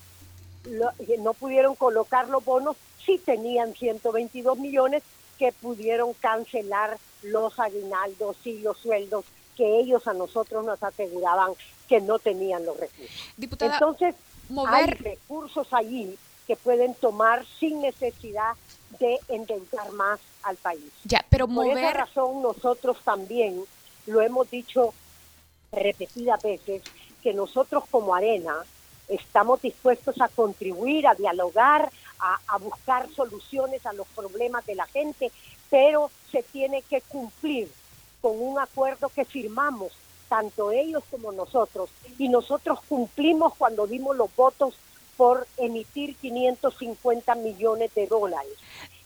no pudieron colocar los bonos, sí tenían 122 millones que pudieron cancelar los aguinaldos y los sueldos que ellos a nosotros nos aseguraban que no tenían los recursos. Entonces, hay recursos allí que pueden tomar sin necesidad de endeudar más al país. Ya, pero Por esa razón nosotros también lo hemos dicho repetidas veces que nosotros como Arena estamos dispuestos a contribuir, a dialogar, a, a, buscar soluciones a los problemas de la gente, pero se tiene que cumplir con un acuerdo que firmamos tanto ellos como nosotros. Y nosotros cumplimos cuando dimos los votos por emitir 550 millones de dólares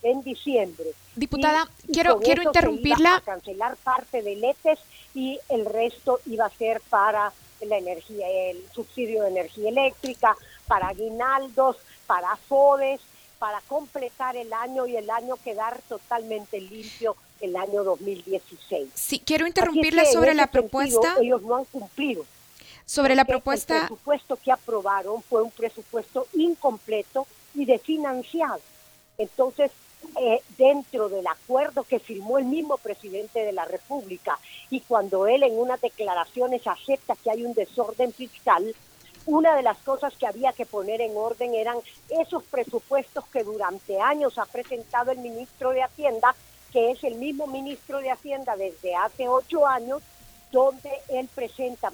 en diciembre. Diputada, quiero, quiero interrumpirla. a cancelar parte del ETES y el resto iba a ser para la energía, el subsidio de energía eléctrica, para aguinaldos, para FODES, para completar el año y el año quedar totalmente limpio el año 2016. Sí, quiero interrumpirle sobre la propuesta. ellos no han cumplido. Sobre la propuesta. El presupuesto que aprobaron fue un presupuesto incompleto y desfinanciado. Entonces, eh, dentro del acuerdo que firmó el mismo presidente de la República y cuando él en unas declaraciones acepta que hay un desorden fiscal, una de las cosas que había que poner en orden eran esos presupuestos que durante años ha presentado el ministro de Hacienda que es el mismo ministro de Hacienda desde hace ocho años, donde él presenta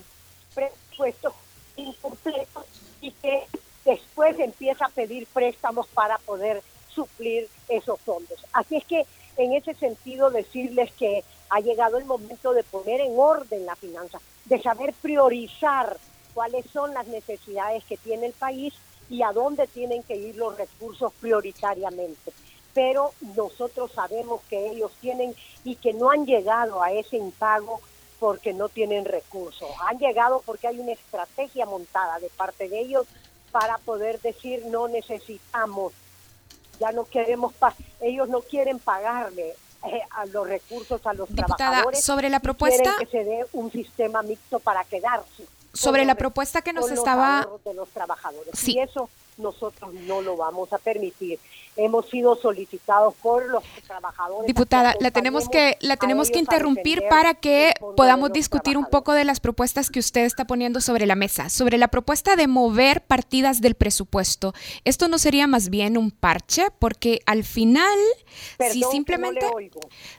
presupuestos incompletos y que después empieza a pedir préstamos para poder suplir esos fondos. Así es que en ese sentido decirles que ha llegado el momento de poner en orden la finanza, de saber priorizar cuáles son las necesidades que tiene el país y a dónde tienen que ir los recursos prioritariamente pero nosotros sabemos que ellos tienen y que no han llegado a ese impago porque no tienen recursos. Han llegado porque hay una estrategia montada de parte de ellos para poder decir no necesitamos, ya no queremos, ellos no quieren pagarle eh, a los recursos a los trabajadores. sobre la propuesta quieren que se dé un sistema mixto para quedarse. Sobre la propuesta que nos estaba de los trabajadores. Y eso nosotros no lo vamos a permitir. Hemos sido solicitados por los trabajadores. Diputada, la tenemos que la tenemos que interrumpir para que podamos discutir un poco de las propuestas que usted está poniendo sobre la mesa, sobre la propuesta de mover partidas del presupuesto. Esto no sería más bien un parche, porque al final, si simplemente,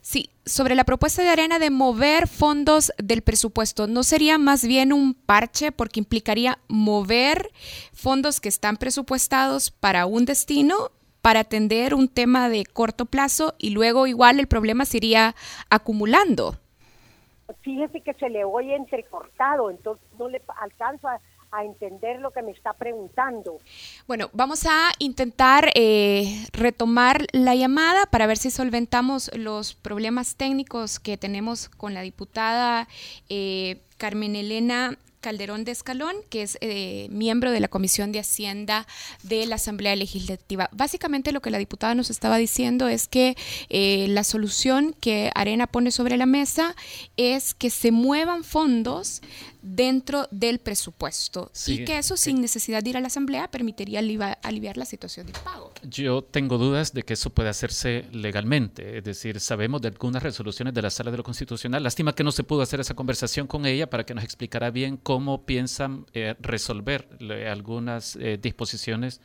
sí, sobre la propuesta de Arena de mover fondos del presupuesto, no sería más bien un parche, porque implicaría mover fondos que están presupuestados para un destino para atender un tema de corto plazo y luego igual el problema se iría acumulando. Fíjese que se le oye entrecortado, entonces no le alcanzo a, entender lo que me está preguntando. Bueno, vamos a intentar eh, retomar la llamada para ver si solventamos los problemas técnicos que tenemos con la diputada eh, Carmen Elena Calderón de Escalón, que es eh, miembro de la Comisión de Hacienda de la Asamblea Legislativa. Básicamente lo que la diputada nos estaba diciendo es que eh, la solución que Arena pone sobre la mesa es que se muevan fondos dentro del presupuesto y que eso sin necesidad de ir a la asamblea permitiría aliviar, la situación de pago. Yo tengo dudas de que eso pueda hacerse legalmente, es decir, sabemos de algunas resoluciones de la Sala de lo Constitucional, lástima que no se pudo hacer esa conversación con ella para que nos explicara bien cómo piensan eh, resolver algunas eh, disposiciones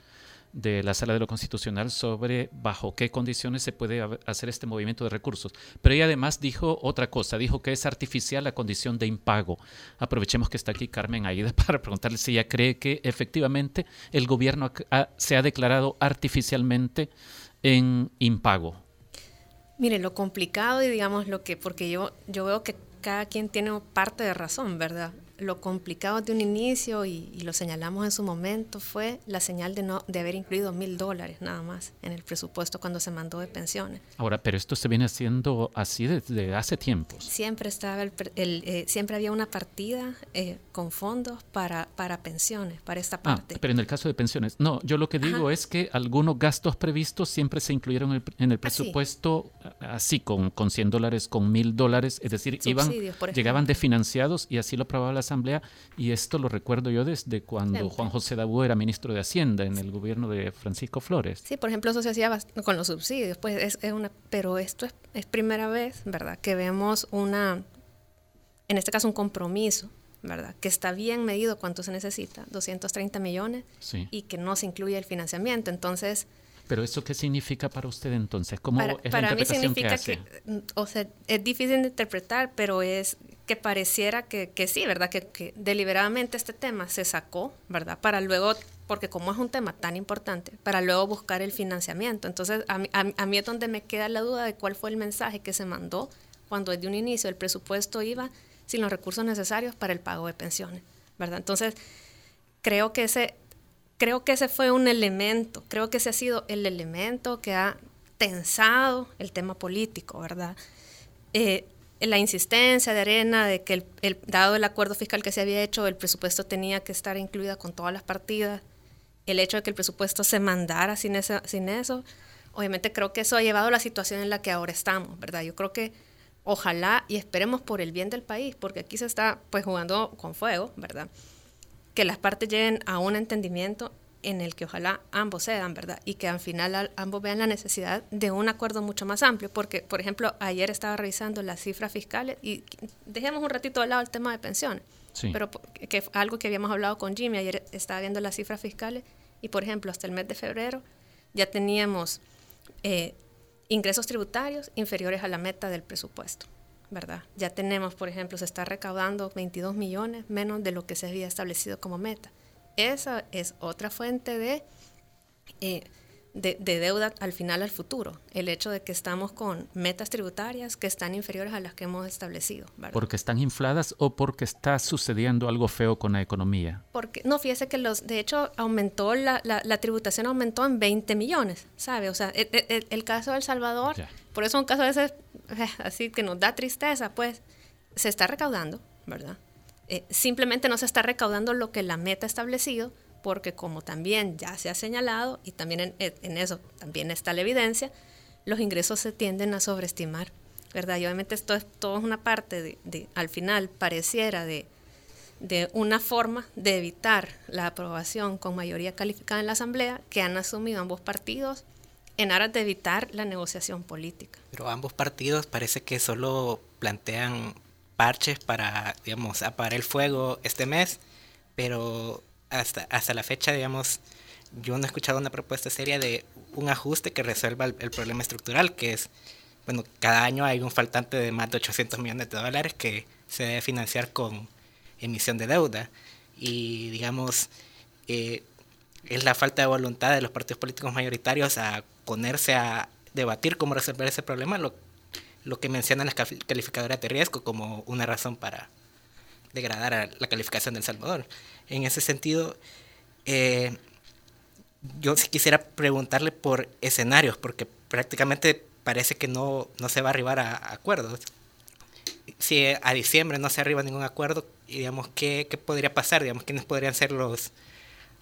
de la Sala de lo Constitucional sobre bajo qué condiciones se puede hacer este movimiento de recursos. Pero ella además dijo otra cosa, dijo que es artificial la condición de impago. Aprovechemos que está aquí Carmen Aida para preguntarle si ella cree que efectivamente el gobierno se ha declarado artificialmente en impago. Mire, lo complicado y digamos lo que, porque yo, yo veo que cada quien tiene parte de razón, ¿verdad? Lo complicado de un inicio, y, lo señalamos en su momento, fue la señal de, no, de haber incluido mil dólares nada más en el presupuesto cuando se mandó de pensiones. Ahora, pero esto se viene haciendo así desde hace tiempos. Siempre, estaba el, eh, siempre había una partida eh, con fondos para, para pensiones, para esta ah, parte. pero en el caso de pensiones, no, yo lo que digo es que algunos gastos previstos siempre se incluyeron en el, presupuesto así, con, con 100 dólares, con mil dólares, es decir, iban, llegaban desfinanciados y así lo aprobaba la Asamblea y esto lo recuerdo yo desde cuando Juan José Dabú era ministro de Hacienda en el gobierno de Francisco Flores. Sí, por ejemplo, eso se hacía con los subsidios, pues es, una, pero esto es, es primera vez, ¿verdad? Que vemos una, en este caso un compromiso ¿verdad? Que está bien medido cuánto se necesita, 230 millones, y que no se incluye el financiamiento. Entonces... ¿Pero eso qué significa para usted entonces? ¿Cómo para, es la mí significa que, o sea, es difícil de interpretar, pero es que pareciera que, que sí, ¿verdad? Que, deliberadamente este tema se sacó, ¿verdad? Para luego, porque como es un tema tan importante, para luego buscar el financiamiento. Entonces, a mí, a, mí es donde me queda la duda de cuál fue el mensaje que se mandó cuando desde un inicio el presupuesto iba sin los recursos necesarios para el pago de pensiones, ¿verdad? Entonces, creo que ese, creo que ese fue un elemento, creo que ese ha sido el elemento que ha tensado el tema político, ¿verdad? Eh, la insistencia de Arena de que dado el acuerdo fiscal que se había hecho, el presupuesto tenía que estar incluida con todas las partidas, el hecho de que el presupuesto se mandara sin eso, sin eso, obviamente creo que eso ha llevado a la situación en la que ahora estamos, ¿verdad? Yo creo que ojalá y esperemos por el bien del país, porque aquí se está pues jugando con fuego, ¿verdad? Que las partes lleguen a un entendimiento en el que ojalá ambos sean, ¿verdad? Y que al final ambos vean la necesidad de un acuerdo mucho más amplio, porque, por ejemplo, ayer estaba revisando las cifras fiscales y dejemos un ratito de lado el tema de pensiones, pero que algo que habíamos hablado con Jimmy, ayer estaba viendo las cifras fiscales y, por ejemplo, hasta el mes de febrero ya teníamos eh, ingresos tributarios inferiores a la meta del presupuesto. ¿Verdad? Ya tenemos, por ejemplo, se está recaudando 22 millones menos de lo que se había establecido como meta. Esa es otra fuente eh, de, de, deuda al final al futuro. El hecho de que estamos con metas tributarias que están inferiores a las que hemos establecido. ¿Porque están infladas o porque está sucediendo algo feo con la economía? Porque, no, fíjese que los, de hecho, aumentó la, la, tributación aumentó en 20 millones, ¿sabe? O sea, e, e, e, el, caso de El Salvador, por eso un caso de ese, eh, así que nos da tristeza, pues, se está recaudando, ¿verdad? Eh, simplemente no se está recaudando lo que la meta ha establecido, porque como también ya se ha señalado, y también en, eso también está la evidencia, los ingresos se tienden a sobreestimar, ¿verdad? Y obviamente esto es todo una parte de, al final pareciera de, de una forma de evitar la aprobación con mayoría calificada en la Asamblea que han asumido ambos partidos en aras de evitar la negociación política. Pero ambos partidos parece que solo plantean parches para, digamos, apagar el fuego este mes, pero hasta, hasta la fecha, digamos, yo no he escuchado una propuesta seria de un ajuste que resuelva el, problema estructural, que es, bueno, cada año hay un faltante de más de 800 millones de dólares que se debe financiar con emisión de deuda. Y, digamos, eh, es la falta de voluntad de los partidos políticos mayoritarios a ponerse a debatir cómo resolver ese problema, lo, lo que mencionan las calificadoras de riesgo como una razón para degradar la calificación del Salvador. En ese sentido, eh, yo quisiera preguntarle por escenarios, porque prácticamente parece que no, no se va a arribar a, acuerdos. Si a diciembre no se arriba a ningún acuerdo, digamos, ¿qué, ¿qué, podría pasar? Digamos, ¿quiénes podrían ser los...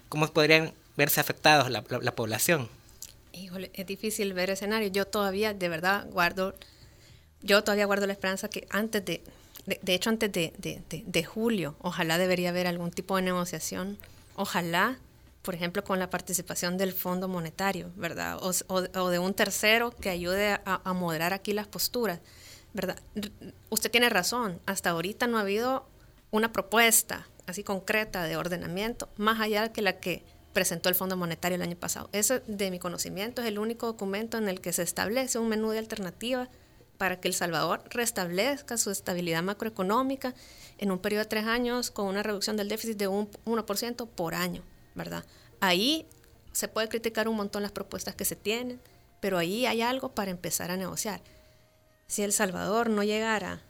¿Cómo podrían verse afectados la, la, población? Híjole, es difícil ver escenarios. Yo todavía, de verdad, guardo... Yo todavía guardo la esperanza que antes de... De, hecho, antes de, julio, ojalá debería haber algún tipo de negociación. Ojalá por ejemplo, con la participación del Fondo Monetario, ¿verdad? O, de un tercero que ayude a, moderar aquí las posturas, ¿verdad? Usted tiene razón, hasta ahorita no ha habido una propuesta así concreta de ordenamiento, más allá que la que presentó el Fondo Monetario el año pasado. Ese, de mi conocimiento, es el único documento en el que se establece un menú de alternativa para que El Salvador restablezca su estabilidad macroeconómica en un periodo de tres años con una reducción del déficit de un 1% por año. ¿verdad? Ahí se puede criticar un montón las propuestas que se tienen, pero ahí hay algo para empezar a negociar. Si El Salvador no llegara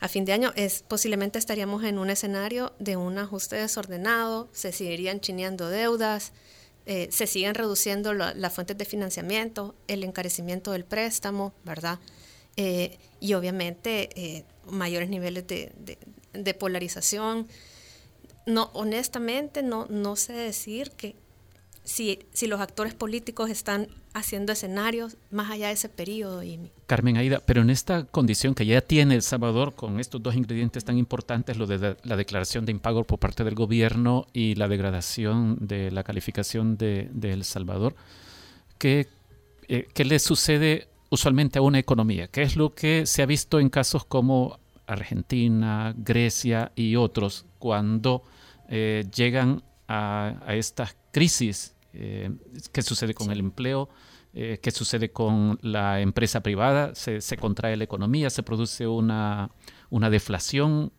a fin de año, es, posiblemente estaríamos en un escenario de un ajuste desordenado, se seguirían chineando deudas, eh, se siguen reduciendo las fuentes de financiamiento, el encarecimiento del préstamo, ¿verdad? Eh, y obviamente eh, mayores niveles de, de polarización, no, honestamente no, no sé decir que si, si los actores políticos están haciendo escenarios más allá de ese periodo. Y... Carmen Aida, pero en esta condición que ya tiene El Salvador con estos dos ingredientes tan importantes, lo de la declaración de impago por parte del gobierno y la degradación de la calificación de, El Salvador, ¿qué, eh, ¿qué le sucede usualmente a una economía? ¿Qué es lo que se ha visto en casos como Argentina, Grecia y otros cuando eh, llegan a, estas crisis. Eh, ¿Qué sucede con el empleo? Eh, ¿Qué sucede con la empresa privada? ¿Se, contrae la economía? ¿Se produce una, una deflación?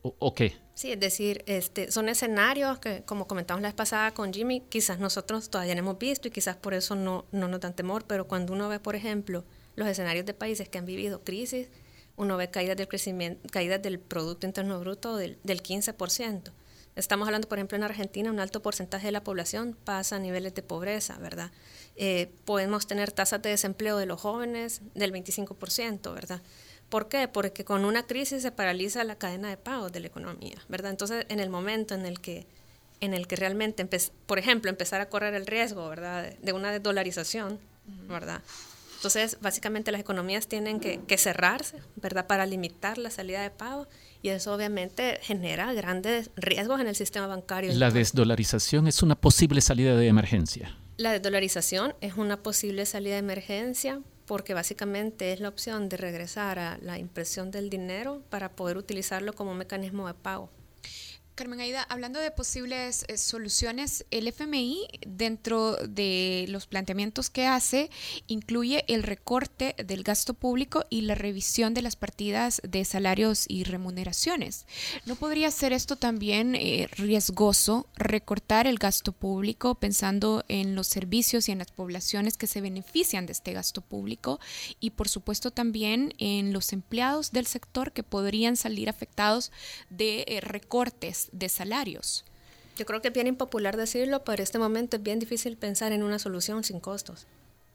¿O, qué? Sí, es decir, este, son escenarios que, como comentamos la vez pasada con Jimmy, quizás nosotros todavía no hemos visto y quizás por eso no, no nos dan temor, pero cuando uno ve, por ejemplo, los escenarios de países que han vivido crisis, uno ve caídas del crecimiento, caídas del Producto Interno Bruto del, del 15%. Estamos hablando, por ejemplo, en Argentina, un alto porcentaje de la población pasa a niveles de pobreza, ¿verdad? Eh, podemos tener tasas de desempleo de los jóvenes del 25%, ¿verdad? ¿Por qué? Porque con una crisis se paraliza la cadena de pagos de la economía, ¿verdad? Entonces, en el momento en el que, en el que realmente, por ejemplo, empezar a correr el riesgo, ¿verdad? De una desdolarización, ¿verdad? Entonces, básicamente las economías tienen que, que cerrarse, ¿verdad? Para limitar la salida de pago y eso obviamente genera grandes riesgos en el sistema bancario. La desdolarización es una posible salida de emergencia. La desdolarización es una posible salida de emergencia porque básicamente es la opción de regresar a la impresión del dinero para poder utilizarlo como mecanismo de pago. Carmen Aida, hablando de posibles eh, soluciones, el FMI dentro de los planteamientos que hace incluye el recorte del gasto público y la revisión de las partidas de salarios y remuneraciones. ¿No podría ser esto también eh, riesgoso, recortar el gasto público pensando en los servicios y en las poblaciones que se benefician de este gasto público y por supuesto también en los empleados del sector que podrían salir afectados de eh, recortes de salarios. Yo creo que es bien impopular decirlo, pero en este momento es bien difícil pensar en una solución sin costos.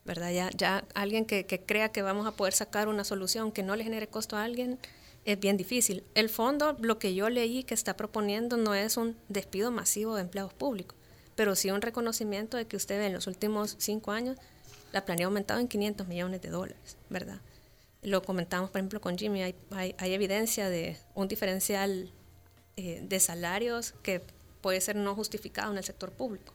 ¿verdad? Ya, ya alguien que, crea que vamos a poder sacar una solución que no le genere costo a alguien es bien difícil. El fondo, lo que yo leí que está proponiendo no es un despido masivo de empleados públicos, pero sí un reconocimiento de que usted ve en los últimos cinco años la planilla ha aumentado en 500 millones de dólares, ¿verdad? Lo comentamos, por ejemplo, con Jimmy, hay, evidencia de un diferencial eh, de salarios que puede ser no justificado en el sector público.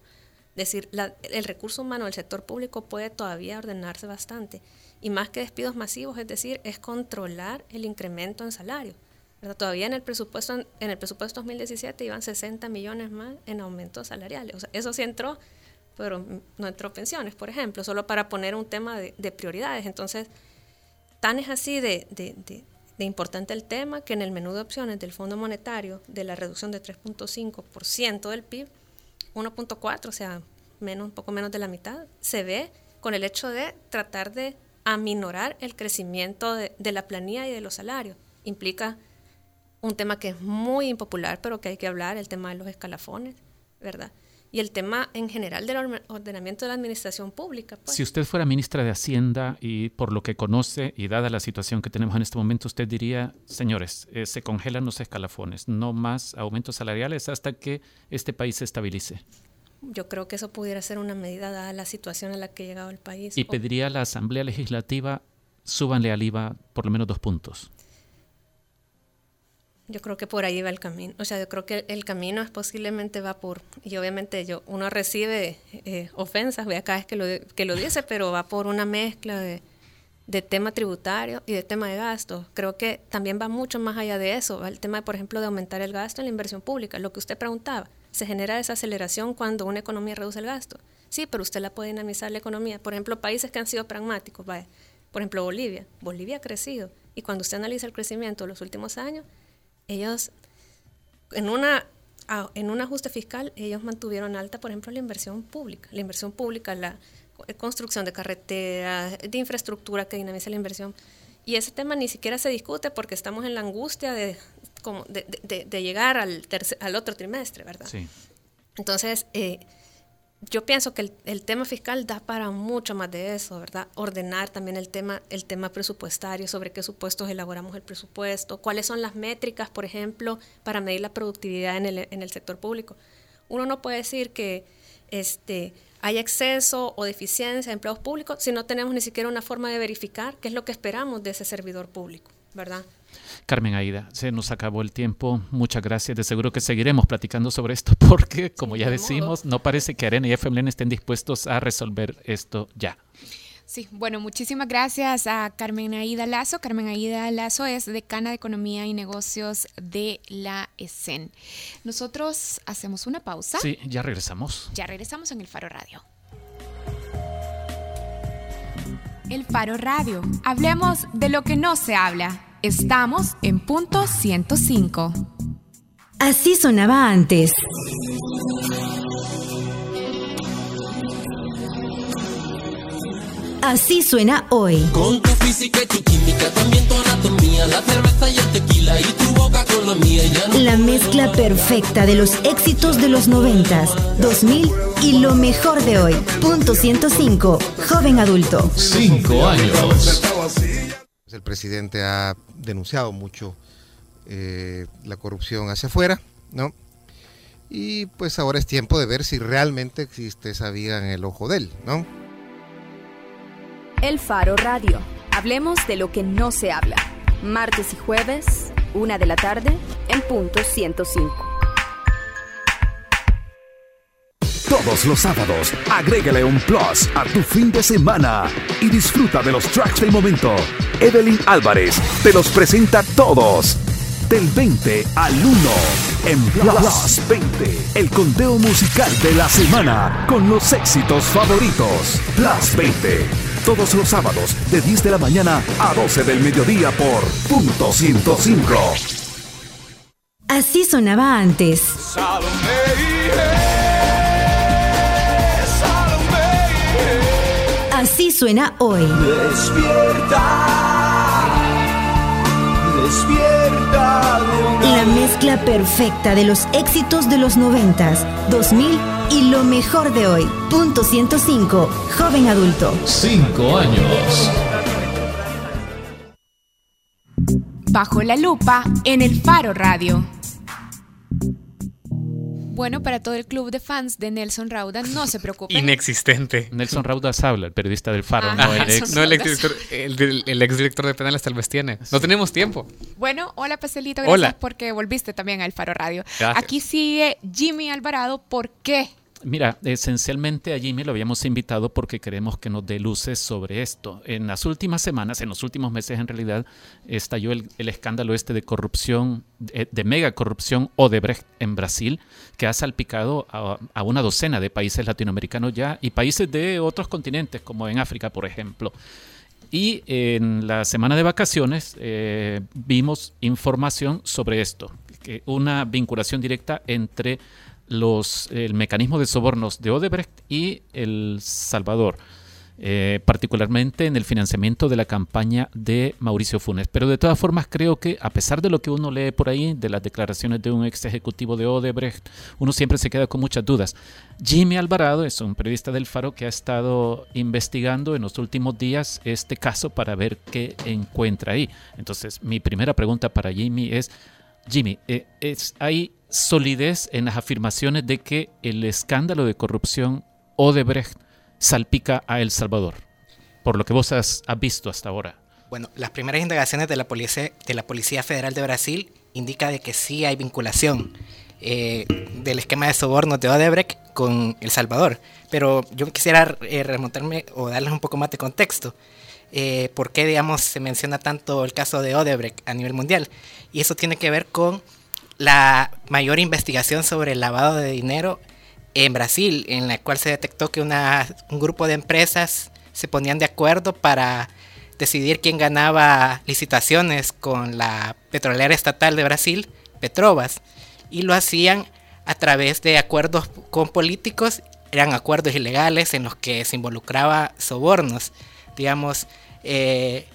Es decir, el recurso humano del sector público puede todavía ordenarse bastante. Y más que despidos masivos, es decir, es controlar el incremento en salario. Todavía en el presupuesto en el presupuesto 2017 iban 60 millones más en aumentos salariales. O sea, eso sí entró, pero no entró pensiones, por ejemplo, solo para poner un tema de, prioridades. Entonces, tan es así de, de importante el tema que en el menú de opciones del Fondo Monetario de la reducción de 3.5% del PIB, 1.4, o sea, menos, un poco menos de la mitad, se ve con el hecho de tratar de aminorar el crecimiento de, de la planilla y de los salarios. Implica un tema que es muy impopular, pero que hay que hablar, el tema de los escalafones, ¿verdad? Y el tema en general del ordenamiento de la administración pública. Pues. Si usted fuera ministra de Hacienda y por lo que conoce y dada la situación que tenemos en este momento, usted diría, señores, eh, se congelan los escalafones, no más aumentos salariales hasta que este país se estabilice. Yo creo que eso pudiera ser una medida dada la situación en la que ha llegado el país. Y pediría a la Asamblea Legislativa, súbanle al IVA por lo menos dos puntos. Yo creo que por ahí va el camino. O sea, yo creo que el camino es posiblemente va por, y obviamente yo, uno recibe eh, ofensas, ve acá es que lo, que lo dice, pero va por una mezcla de, de tema tributario y de tema de gasto. Creo que también va mucho más allá de eso. Va el tema, por ejemplo, de aumentar el gasto en la inversión pública. Lo que usted preguntaba, se genera desaceleración cuando una economía reduce el gasto. Sí, pero usted la puede dinamizar la economía. Por ejemplo, países que han sido pragmáticos, vaya. Por ejemplo, Bolivia. Bolivia ha crecido. Y cuando usted analiza el crecimiento de los últimos años, ellos, en una, en un ajuste fiscal, ellos mantuvieron alta, por ejemplo, la inversión pública. La inversión pública, la construcción de carreteras, de infraestructura que dinamiza la inversión. Y ese tema ni siquiera se discute porque estamos en la angustia de, como de, de, llegar al, al otro trimestre, ¿verdad? Sí. Entonces, eh, yo pienso que el, tema fiscal da para mucho más de eso, ¿verdad? Ordenar también el tema, el tema presupuestario, sobre qué supuestos elaboramos el presupuesto, cuáles son las métricas, por ejemplo, para medir la productividad en el, en el sector público. Uno no puede decir que este, hay exceso o deficiencia de empleados públicos si no tenemos ni siquiera una forma de verificar qué es lo que esperamos de ese servidor público, ¿verdad? Carmen Aida, se nos acabó el tiempo. Muchas gracias. De seguro que seguiremos platicando sobre esto porque, como ya decimos, no parece que Arena y FMLN estén dispuestos a resolver esto ya. Sí, bueno, muchísimas gracias a Carmen Aida Lazo. Carmen Aida Lazo es decana de Economía y Negocios de la ESEN. Nosotros hacemos una pausa. Sí, ya regresamos. Ya regresamos en el Faro Radio. El Faro Radio. Hablemos de lo que no se habla. Estamos en punto 105. Así sonaba antes. Así suena hoy. Con tu física y tu química, también tu anatomía, la cerveza y el tequila y tu boca con la mía. Ya no la mezcla perfecta de los éxitos de los noventas, 2000 y lo mejor de hoy. Punto 105. Joven adulto. Cinco años. Pues el presidente ha denunciado mucho eh, la corrupción hacia afuera, ¿no? Y pues ahora es tiempo de ver si realmente existe esa vía en el ojo de él, ¿no? El Faro Radio. Hablemos de lo que no se habla. Martes y jueves, una de la tarde, en punto 105. Todos los sábados, agrégale un plus a tu fin de semana y disfruta de los tracks del momento. Evelyn Álvarez te los presenta todos. Del 20 al 1 en Plus 20, el conteo musical de la semana con los éxitos favoritos. Plus 20, todos los sábados de 10 de la mañana a 12 del mediodía por punto 105. Así sonaba antes. Así suena hoy. Despierta. Despierta. La mezcla perfecta de los éxitos de los noventas, 2000 y lo mejor de hoy. Punto 105. Joven adulto. Cinco años. Bajo la lupa en el Faro Radio. Bueno, para todo el club de fans de Nelson Rauda, no se preocupen. Inexistente. Nelson Rauda habla, el periodista del Faro, Ah, no el Nelson ex. No, el exdirector, el, el exdirector de penales tal vez tiene. No tenemos tiempo. Bueno, hola Pastelito, gracias Hola. porque volviste también al Faro Radio. Gracias. Aquí sigue Jimmy Alvarado, ¿por qué? Mira, esencialmente a Jimmy lo habíamos invitado porque queremos que nos dé luces sobre esto. En las últimas semanas, en los últimos meses en realidad, estalló el, escándalo este de corrupción, de, de mega corrupción Odebrecht en Brasil, que ha salpicado a, a una docena de países latinoamericanos ya y países de otros continentes, como en África, por ejemplo. Y en la semana de vacaciones eh, vimos información sobre esto, que una vinculación directa entre los, el mecanismo de sobornos de Odebrecht y El Salvador, eh, particularmente en el financiamiento de la campaña de Mauricio Funes. Pero de todas formas creo que a pesar de lo que uno lee por ahí, de las declaraciones de un ex ejecutivo de Odebrecht, uno siempre se queda con muchas dudas. Jimmy Alvarado es un periodista del Faro que ha estado investigando en los últimos días este caso para ver qué encuentra ahí. Entonces, mi primera pregunta para Jimmy es, Jimmy, eh, es, ¿hay solidez en las afirmaciones de que el escándalo de corrupción Odebrecht salpica a El Salvador? Por lo que vos has, has visto hasta ahora. Bueno, las primeras indagaciones de la Policía, de la Policía Federal de Brasil indica de que sí hay vinculación eh, del esquema de sobornos de Odebrecht con El Salvador. Pero yo quisiera eh, remontarme o darles un poco más de contexto. Eh, ¿Por qué, digamos, se menciona tanto el caso de Odebrecht a nivel mundial? Y eso tiene que ver con la mayor investigación sobre el lavado de dinero en Brasil, en la cual se detectó que una, un grupo de empresas se ponían de acuerdo para decidir quién ganaba licitaciones con la petrolera estatal de Brasil, Petrobras, y lo hacían a través de acuerdos con políticos, eran acuerdos ilegales en los que se involucraba sobornos. Digamos, eh,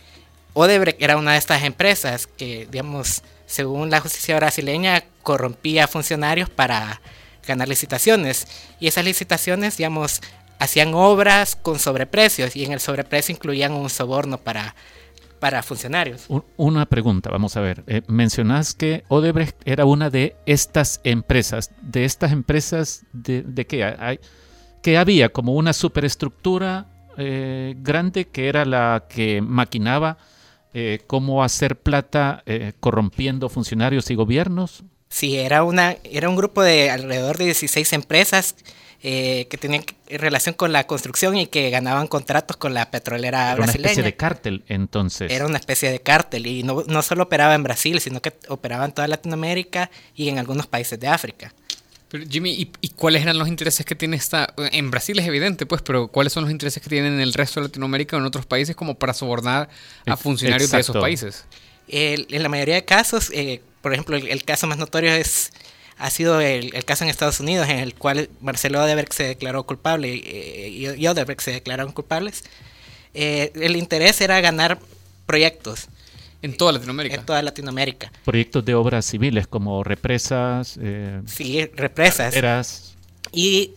Odebrecht era una de estas empresas que, digamos, según la justicia brasileña, corrompía funcionarios para ganar licitaciones. Y esas licitaciones, digamos, hacían obras con sobreprecios y en el sobreprecio incluían un soborno para, para funcionarios. Un- Una pregunta, vamos a ver. Eh, mencionás que Odebrecht era una de estas empresas. ¿De estas empresas de, de qué? Hay, que había como una superestructura eh, grande que era la que maquinaba eh, cómo hacer plata eh, corrompiendo funcionarios y gobiernos. Sí, era, una, era un grupo de alrededor de 16 empresas eh, que tenían relación con la construcción y que ganaban contratos con la petrolera Era una brasileña. especie de cártel entonces. Era una especie de cártel y no, no solo operaba en Brasil, sino que operaba en toda Latinoamérica y en algunos países de África. Pero Jimmy, ¿y, y cuáles eran los intereses que tiene esta... En Brasil es evidente, pues, pero ¿cuáles son los intereses que tienen en el resto de Latinoamérica o en otros países como para sobornar a funcionarios de esos países? El- en la mayoría de casos, eh, por ejemplo, el, el caso más notorio es ha sido el, el caso en Estados Unidos en el cual Marcelo Odebrecht se declaró culpable eh, y, y Odebrecht se declararon culpables. Eh, el interés era ganar proyectos. En toda Latinoamérica. En toda Latinoamérica. Proyectos de obras civiles como represas. eh, Sí, represas. Y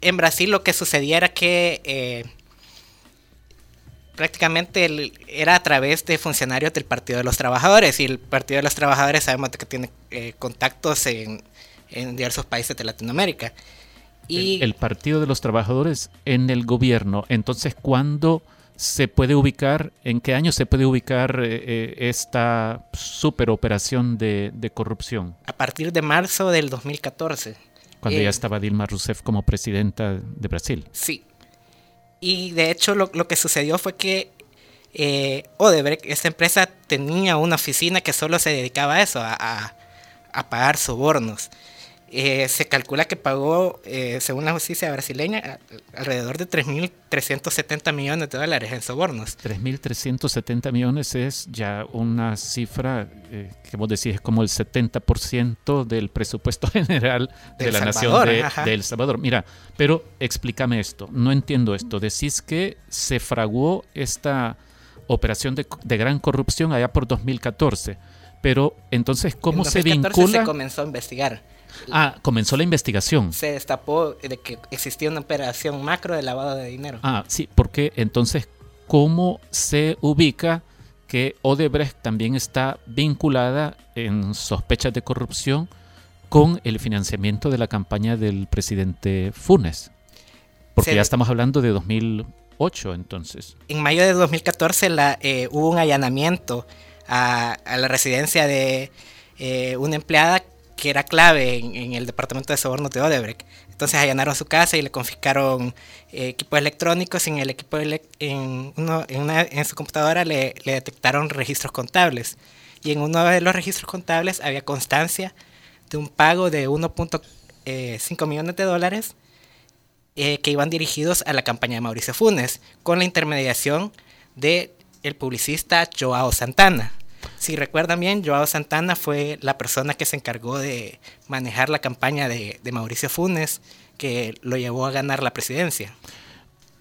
en Brasil lo que sucedía era que eh, prácticamente el- era a través de funcionarios del Partido de los Trabajadores y el Partido de los Trabajadores sabemos que tiene eh, contactos en, en diversos países de Latinoamérica. Y el, el Partido de los Trabajadores en el gobierno. Entonces, ¿cuándo se puede ubicar, en qué año se puede ubicar eh, eh, esta superoperación de, de corrupción? a partir de marzo del 2014. Cuando eh, ya estaba Dilma Rousseff como presidenta de Brasil. Sí. Y de hecho lo, lo que sucedió fue que eh, Odebrecht, esta empresa, tenía una oficina que solo se dedicaba a eso, a, a- a pagar sobornos. Eh, se calcula que pagó, eh, según la justicia brasileña, a- alrededor de 3.370 millones de dólares en sobornos. 3.370 millones es ya una cifra eh, que vos decís es como el 70% del presupuesto general de la Salvador, nación de, de El Salvador. Mira, pero explícame esto, no entiendo esto. Decís que se fraguó esta operación de, de gran corrupción allá por 2014, pero entonces, ¿cómo en se 2014 vincula? se comenzó a investigar. Ah, comenzó la investigación. Se destapó de que existía una operación macro de lavado de dinero. Ah, sí, porque entonces, ¿cómo se ubica que Odebrecht también está vinculada en sospechas de corrupción con el financiamiento de la campaña del presidente Funes. Porque ya estamos hablando de 2008 entonces. En mayo de 2014 la, eh, hubo un allanamiento a, la residencia de eh, una empleada que era clave en, el departamento de sobornos de Odebrecht. Entonces allanaron su casa y le confiscaron eh, equipos electrónicos en el equipo en, uno, en, una, en, su computadora le, le, detectaron registros contables. Y en uno de los registros contables había constancia de un pago de 1.5 eh, millones de dólares eh, que iban dirigidos a la campaña de Mauricio Funes con la intermediación de el publicista Joao Santana. Si recuerdan bien, Joao Santana fue la persona que se encargó de manejar la campaña de, de Mauricio Funes, que lo llevó a ganar la presidencia.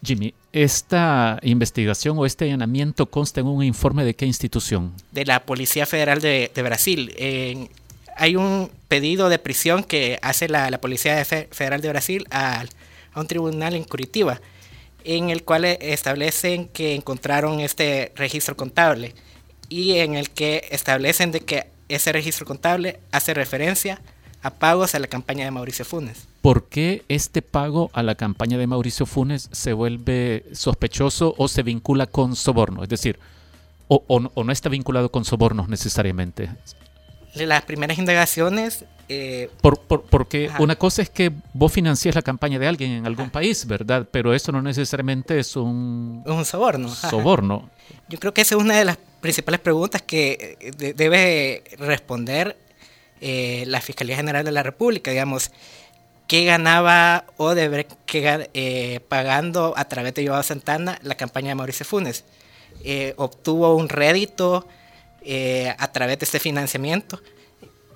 Jimmy, ¿esta investigación o este allanamiento consta en un informe de qué institución? De la Policía Federal de, de Brasil. Hay un pedido de prisión que hace la, Policía Federal de Brasil a, a, un tribunal en Curitiba, en el cual establecen que encontraron este registro contable y en el que establecen de que ese registro contable hace referencia a pagos a la campaña de Mauricio Funes. ¿Por qué este pago a la campaña de Mauricio Funes se vuelve sospechoso o se vincula con soborno? Es decir, o, o no está vinculado con sobornos necesariamente las primeras indagaciones... Eh, por, porque una cosa es que vos financias la campaña de alguien en algún país, ¿verdad? Pero eso no necesariamente es un... Un soborno. Soborno. Yo creo que esa es una de las principales preguntas que eh, debe responder eh, la Fiscalía General de la República, digamos. ¿Qué ganaba Odebrecht que, pagando a través de Joao Santana la campaña de Mauricio Funes? obtuvo un rédito eh, a través de este financiamiento?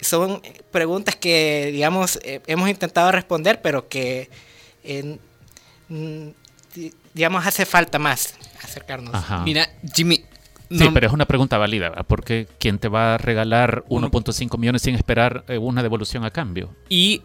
Son preguntas que, digamos, eh, hemos intentado responder, pero que, mm, digamos, hace falta más acercarnos. Mira, Jimmy, Sí, pero es una pregunta válida, porque ¿quién te va a regalar 1.5 millones sin esperar eh, una devolución a cambio? Y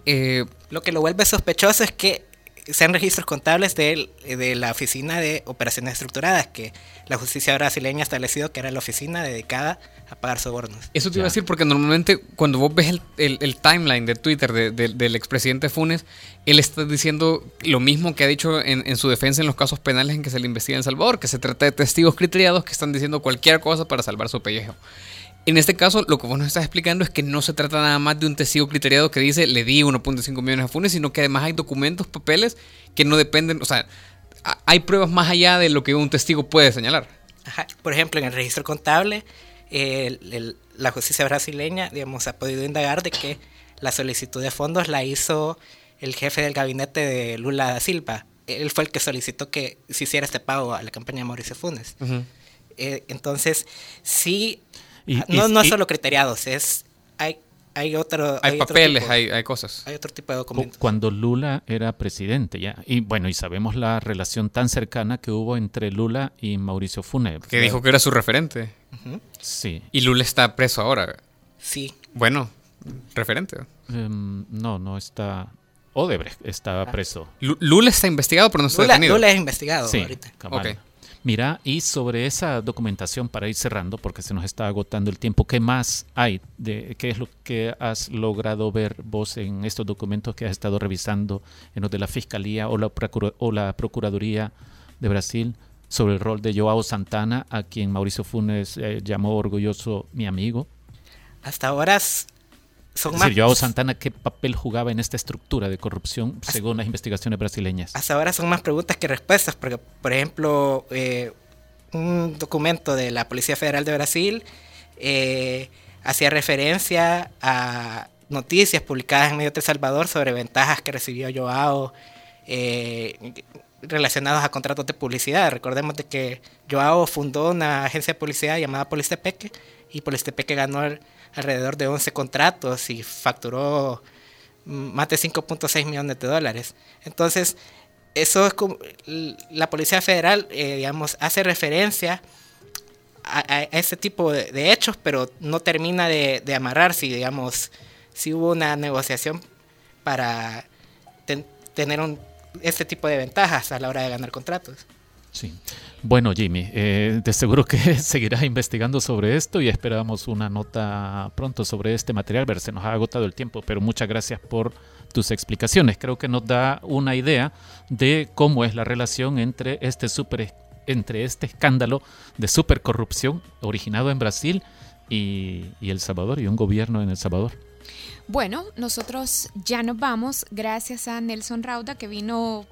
lo que lo vuelve sospechoso es que sean registros contables de, de, la Oficina de Operaciones Estructuradas, que la justicia brasileña ha establecido que era la oficina dedicada a pagar sobornos. Eso te iba a decir porque normalmente cuando vos ves el, timeline de Twitter del expresidente Funes, él está diciendo lo mismo que ha dicho en, en, su defensa en los casos penales en que se le investiga en Salvador, que se trata de testigos criteriados que están diciendo cualquier cosa para salvar su pellejo. En este caso, lo que vos nos estás explicando es que no se trata nada más de un testigo criteriado que dice le di 1.5 millones a Funes, sino que además hay documentos, papeles que no dependen, o sea, hay pruebas más allá de lo que un testigo puede señalar. Por ejemplo, en el registro contable, la justicia brasileña, digamos, ha podido indagar de que la solicitud de fondos la hizo el jefe del gabinete de Lula da Silva. Él fue el que solicitó que se hiciera este pago a la campaña de Mauricio Funes. Eh, entonces, sí no, no solo criteriados, es hay hay otro hay, papeles, hay, hay, cosas. Hay otro tipo de documentos. Cuando Lula era presidente ya y bueno y sabemos la relación tan cercana que hubo entre Lula y Mauricio Funes. Que dijo que era su referente. Sí. Y Lula está preso ahora. Sí. Bueno, referente. Em, no, no está. Odebrecht está ah. preso. Lula está investigado, pero no está Lula, detenido. Lula es investigado sí, ahorita. Okay. Mira, y sobre esa documentación, para ir cerrando, porque se nos está agotando el tiempo, ¿qué más hay? De, ¿Qué es lo que has logrado ver vos en estos documentos que has estado revisando en los de la Fiscalía o la, o la Procuraduría de Brasil sobre el rol de Joao Santana, a quien Mauricio Funes eh, llamó orgulloso mi amigo? Hasta ahora son es decir, Joao Santana, ¿qué papel jugaba en esta estructura de corrupción según las investigaciones brasileñas? Hasta ahora son más preguntas que respuestas, porque, por ejemplo, eh, un documento de la Policía Federal de Brasil eh, hacía referencia a noticias publicadas en Medio de Salvador sobre ventajas que recibió Joao eh, relacionados a contratos de publicidad. Recordemos de que Joao fundó una agencia de publicidad llamada Polistepeque y Polistepeque ganó el alrededor de 11 contratos y facturó más de 5.6 millones de dólares. Entonces, eso es como, la Policía Federal, eh, digamos, hace referencia a, ese tipo de, hechos, pero no termina de, amarrar si, digamos, si hubo una negociación para tener este tipo de ventajas a la hora de ganar contratos. Sí. Bueno, Jimmy, eh, de seguro que seguirás investigando sobre esto y esperamos una nota pronto sobre este material. Ver, se nos ha agotado el tiempo, pero muchas gracias por tus explicaciones. Creo que nos da una idea de cómo es la relación entre este super, entre este escándalo de supercorrupción originado en Brasil y, y El Salvador y un gobierno en El Salvador. Bueno, nosotros ya nos vamos gracias a Nelson Rauda que vino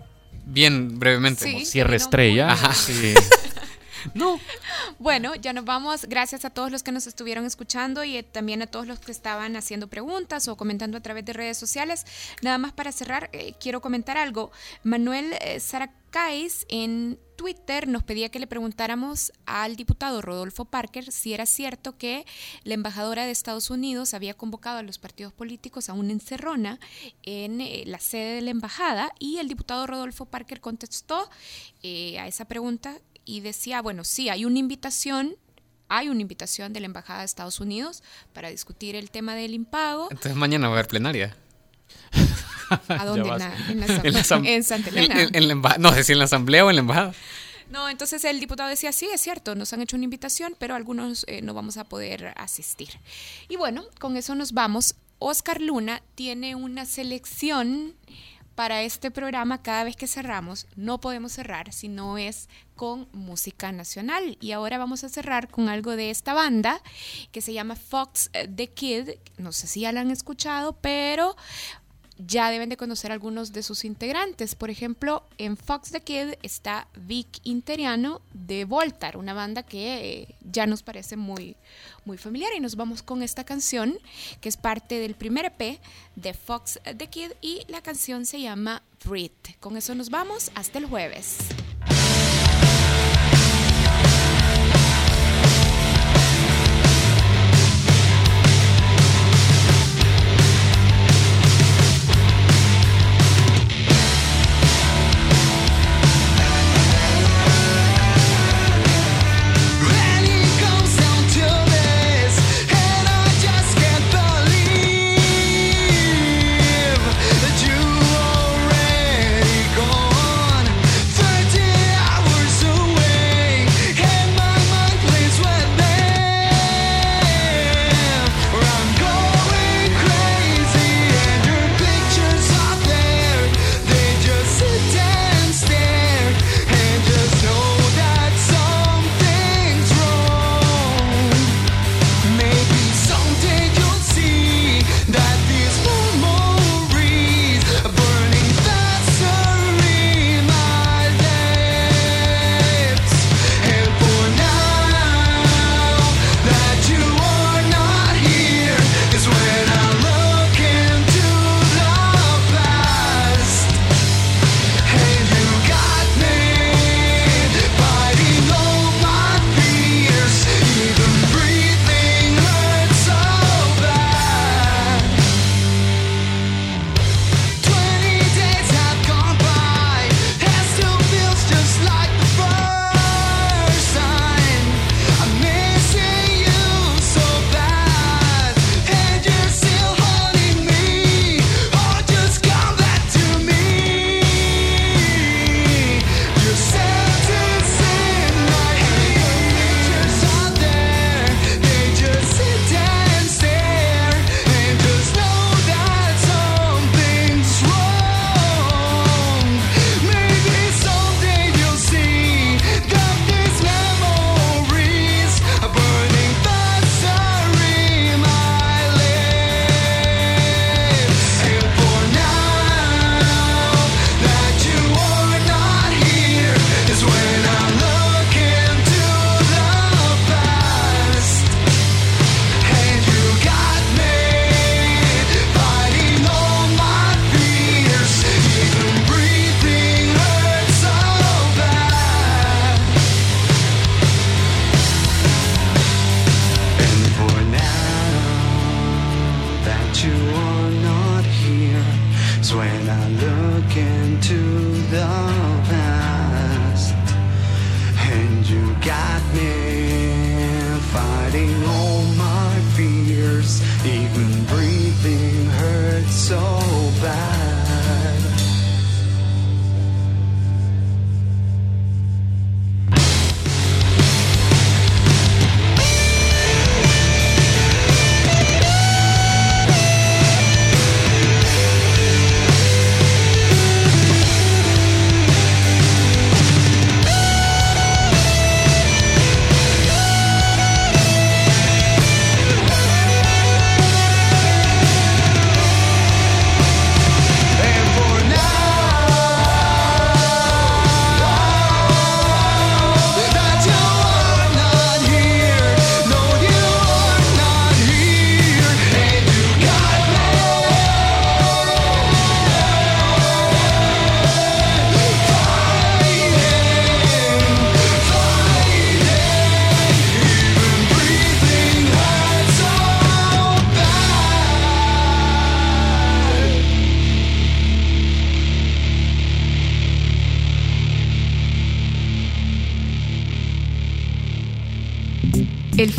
bien brevemente. Como cierre estrella. Ajá. Sí. No. Bueno, ya nos vamos. Gracias a todos los que nos estuvieron escuchando y eh, también a todos los que estaban haciendo preguntas o comentando a través de redes sociales. Nada más para cerrar, eh, quiero comentar algo. Manuel eh, Saracais en Twitter nos pedía que le preguntáramos al diputado Rodolfo Parker si era cierto que la embajadora de Estados Unidos había convocado a los partidos políticos a una encerrona en la sede de la embajada y el diputado Rodolfo Parker contestó a esa pregunta y decía, bueno, sí, hay una invitación, hay una invitación de la Embajada de Estados Unidos para discutir el tema del impago. Entonces mañana va a haber plenaria. ¿A dónde? En, la, en, la en, Santa Elena. En, no sé si en la asamblea o en la embajada. No, entonces el diputado decía, sí, es cierto, nos han hecho una invitación, pero algunos eh, no vamos a poder asistir. Y bueno, con eso nos vamos. Oscar Luna tiene una selección para este programa, cada vez que cerramos, no podemos cerrar si no es con música nacional. Y ahora vamos a cerrar con algo de esta banda que se llama Fox the Kid. No sé si ya la han escuchado, pero ya deben de conocer algunos de sus integrantes. Por ejemplo, en Fox the Kid está Vic Interiano de Voltar, una banda que eh, ya nos parece muy, muy familiar. Y nos vamos con esta canción, que es parte del primer EP de Fox the Kid, y la canción se llama Breathe. Con eso nos vamos hasta el jueves.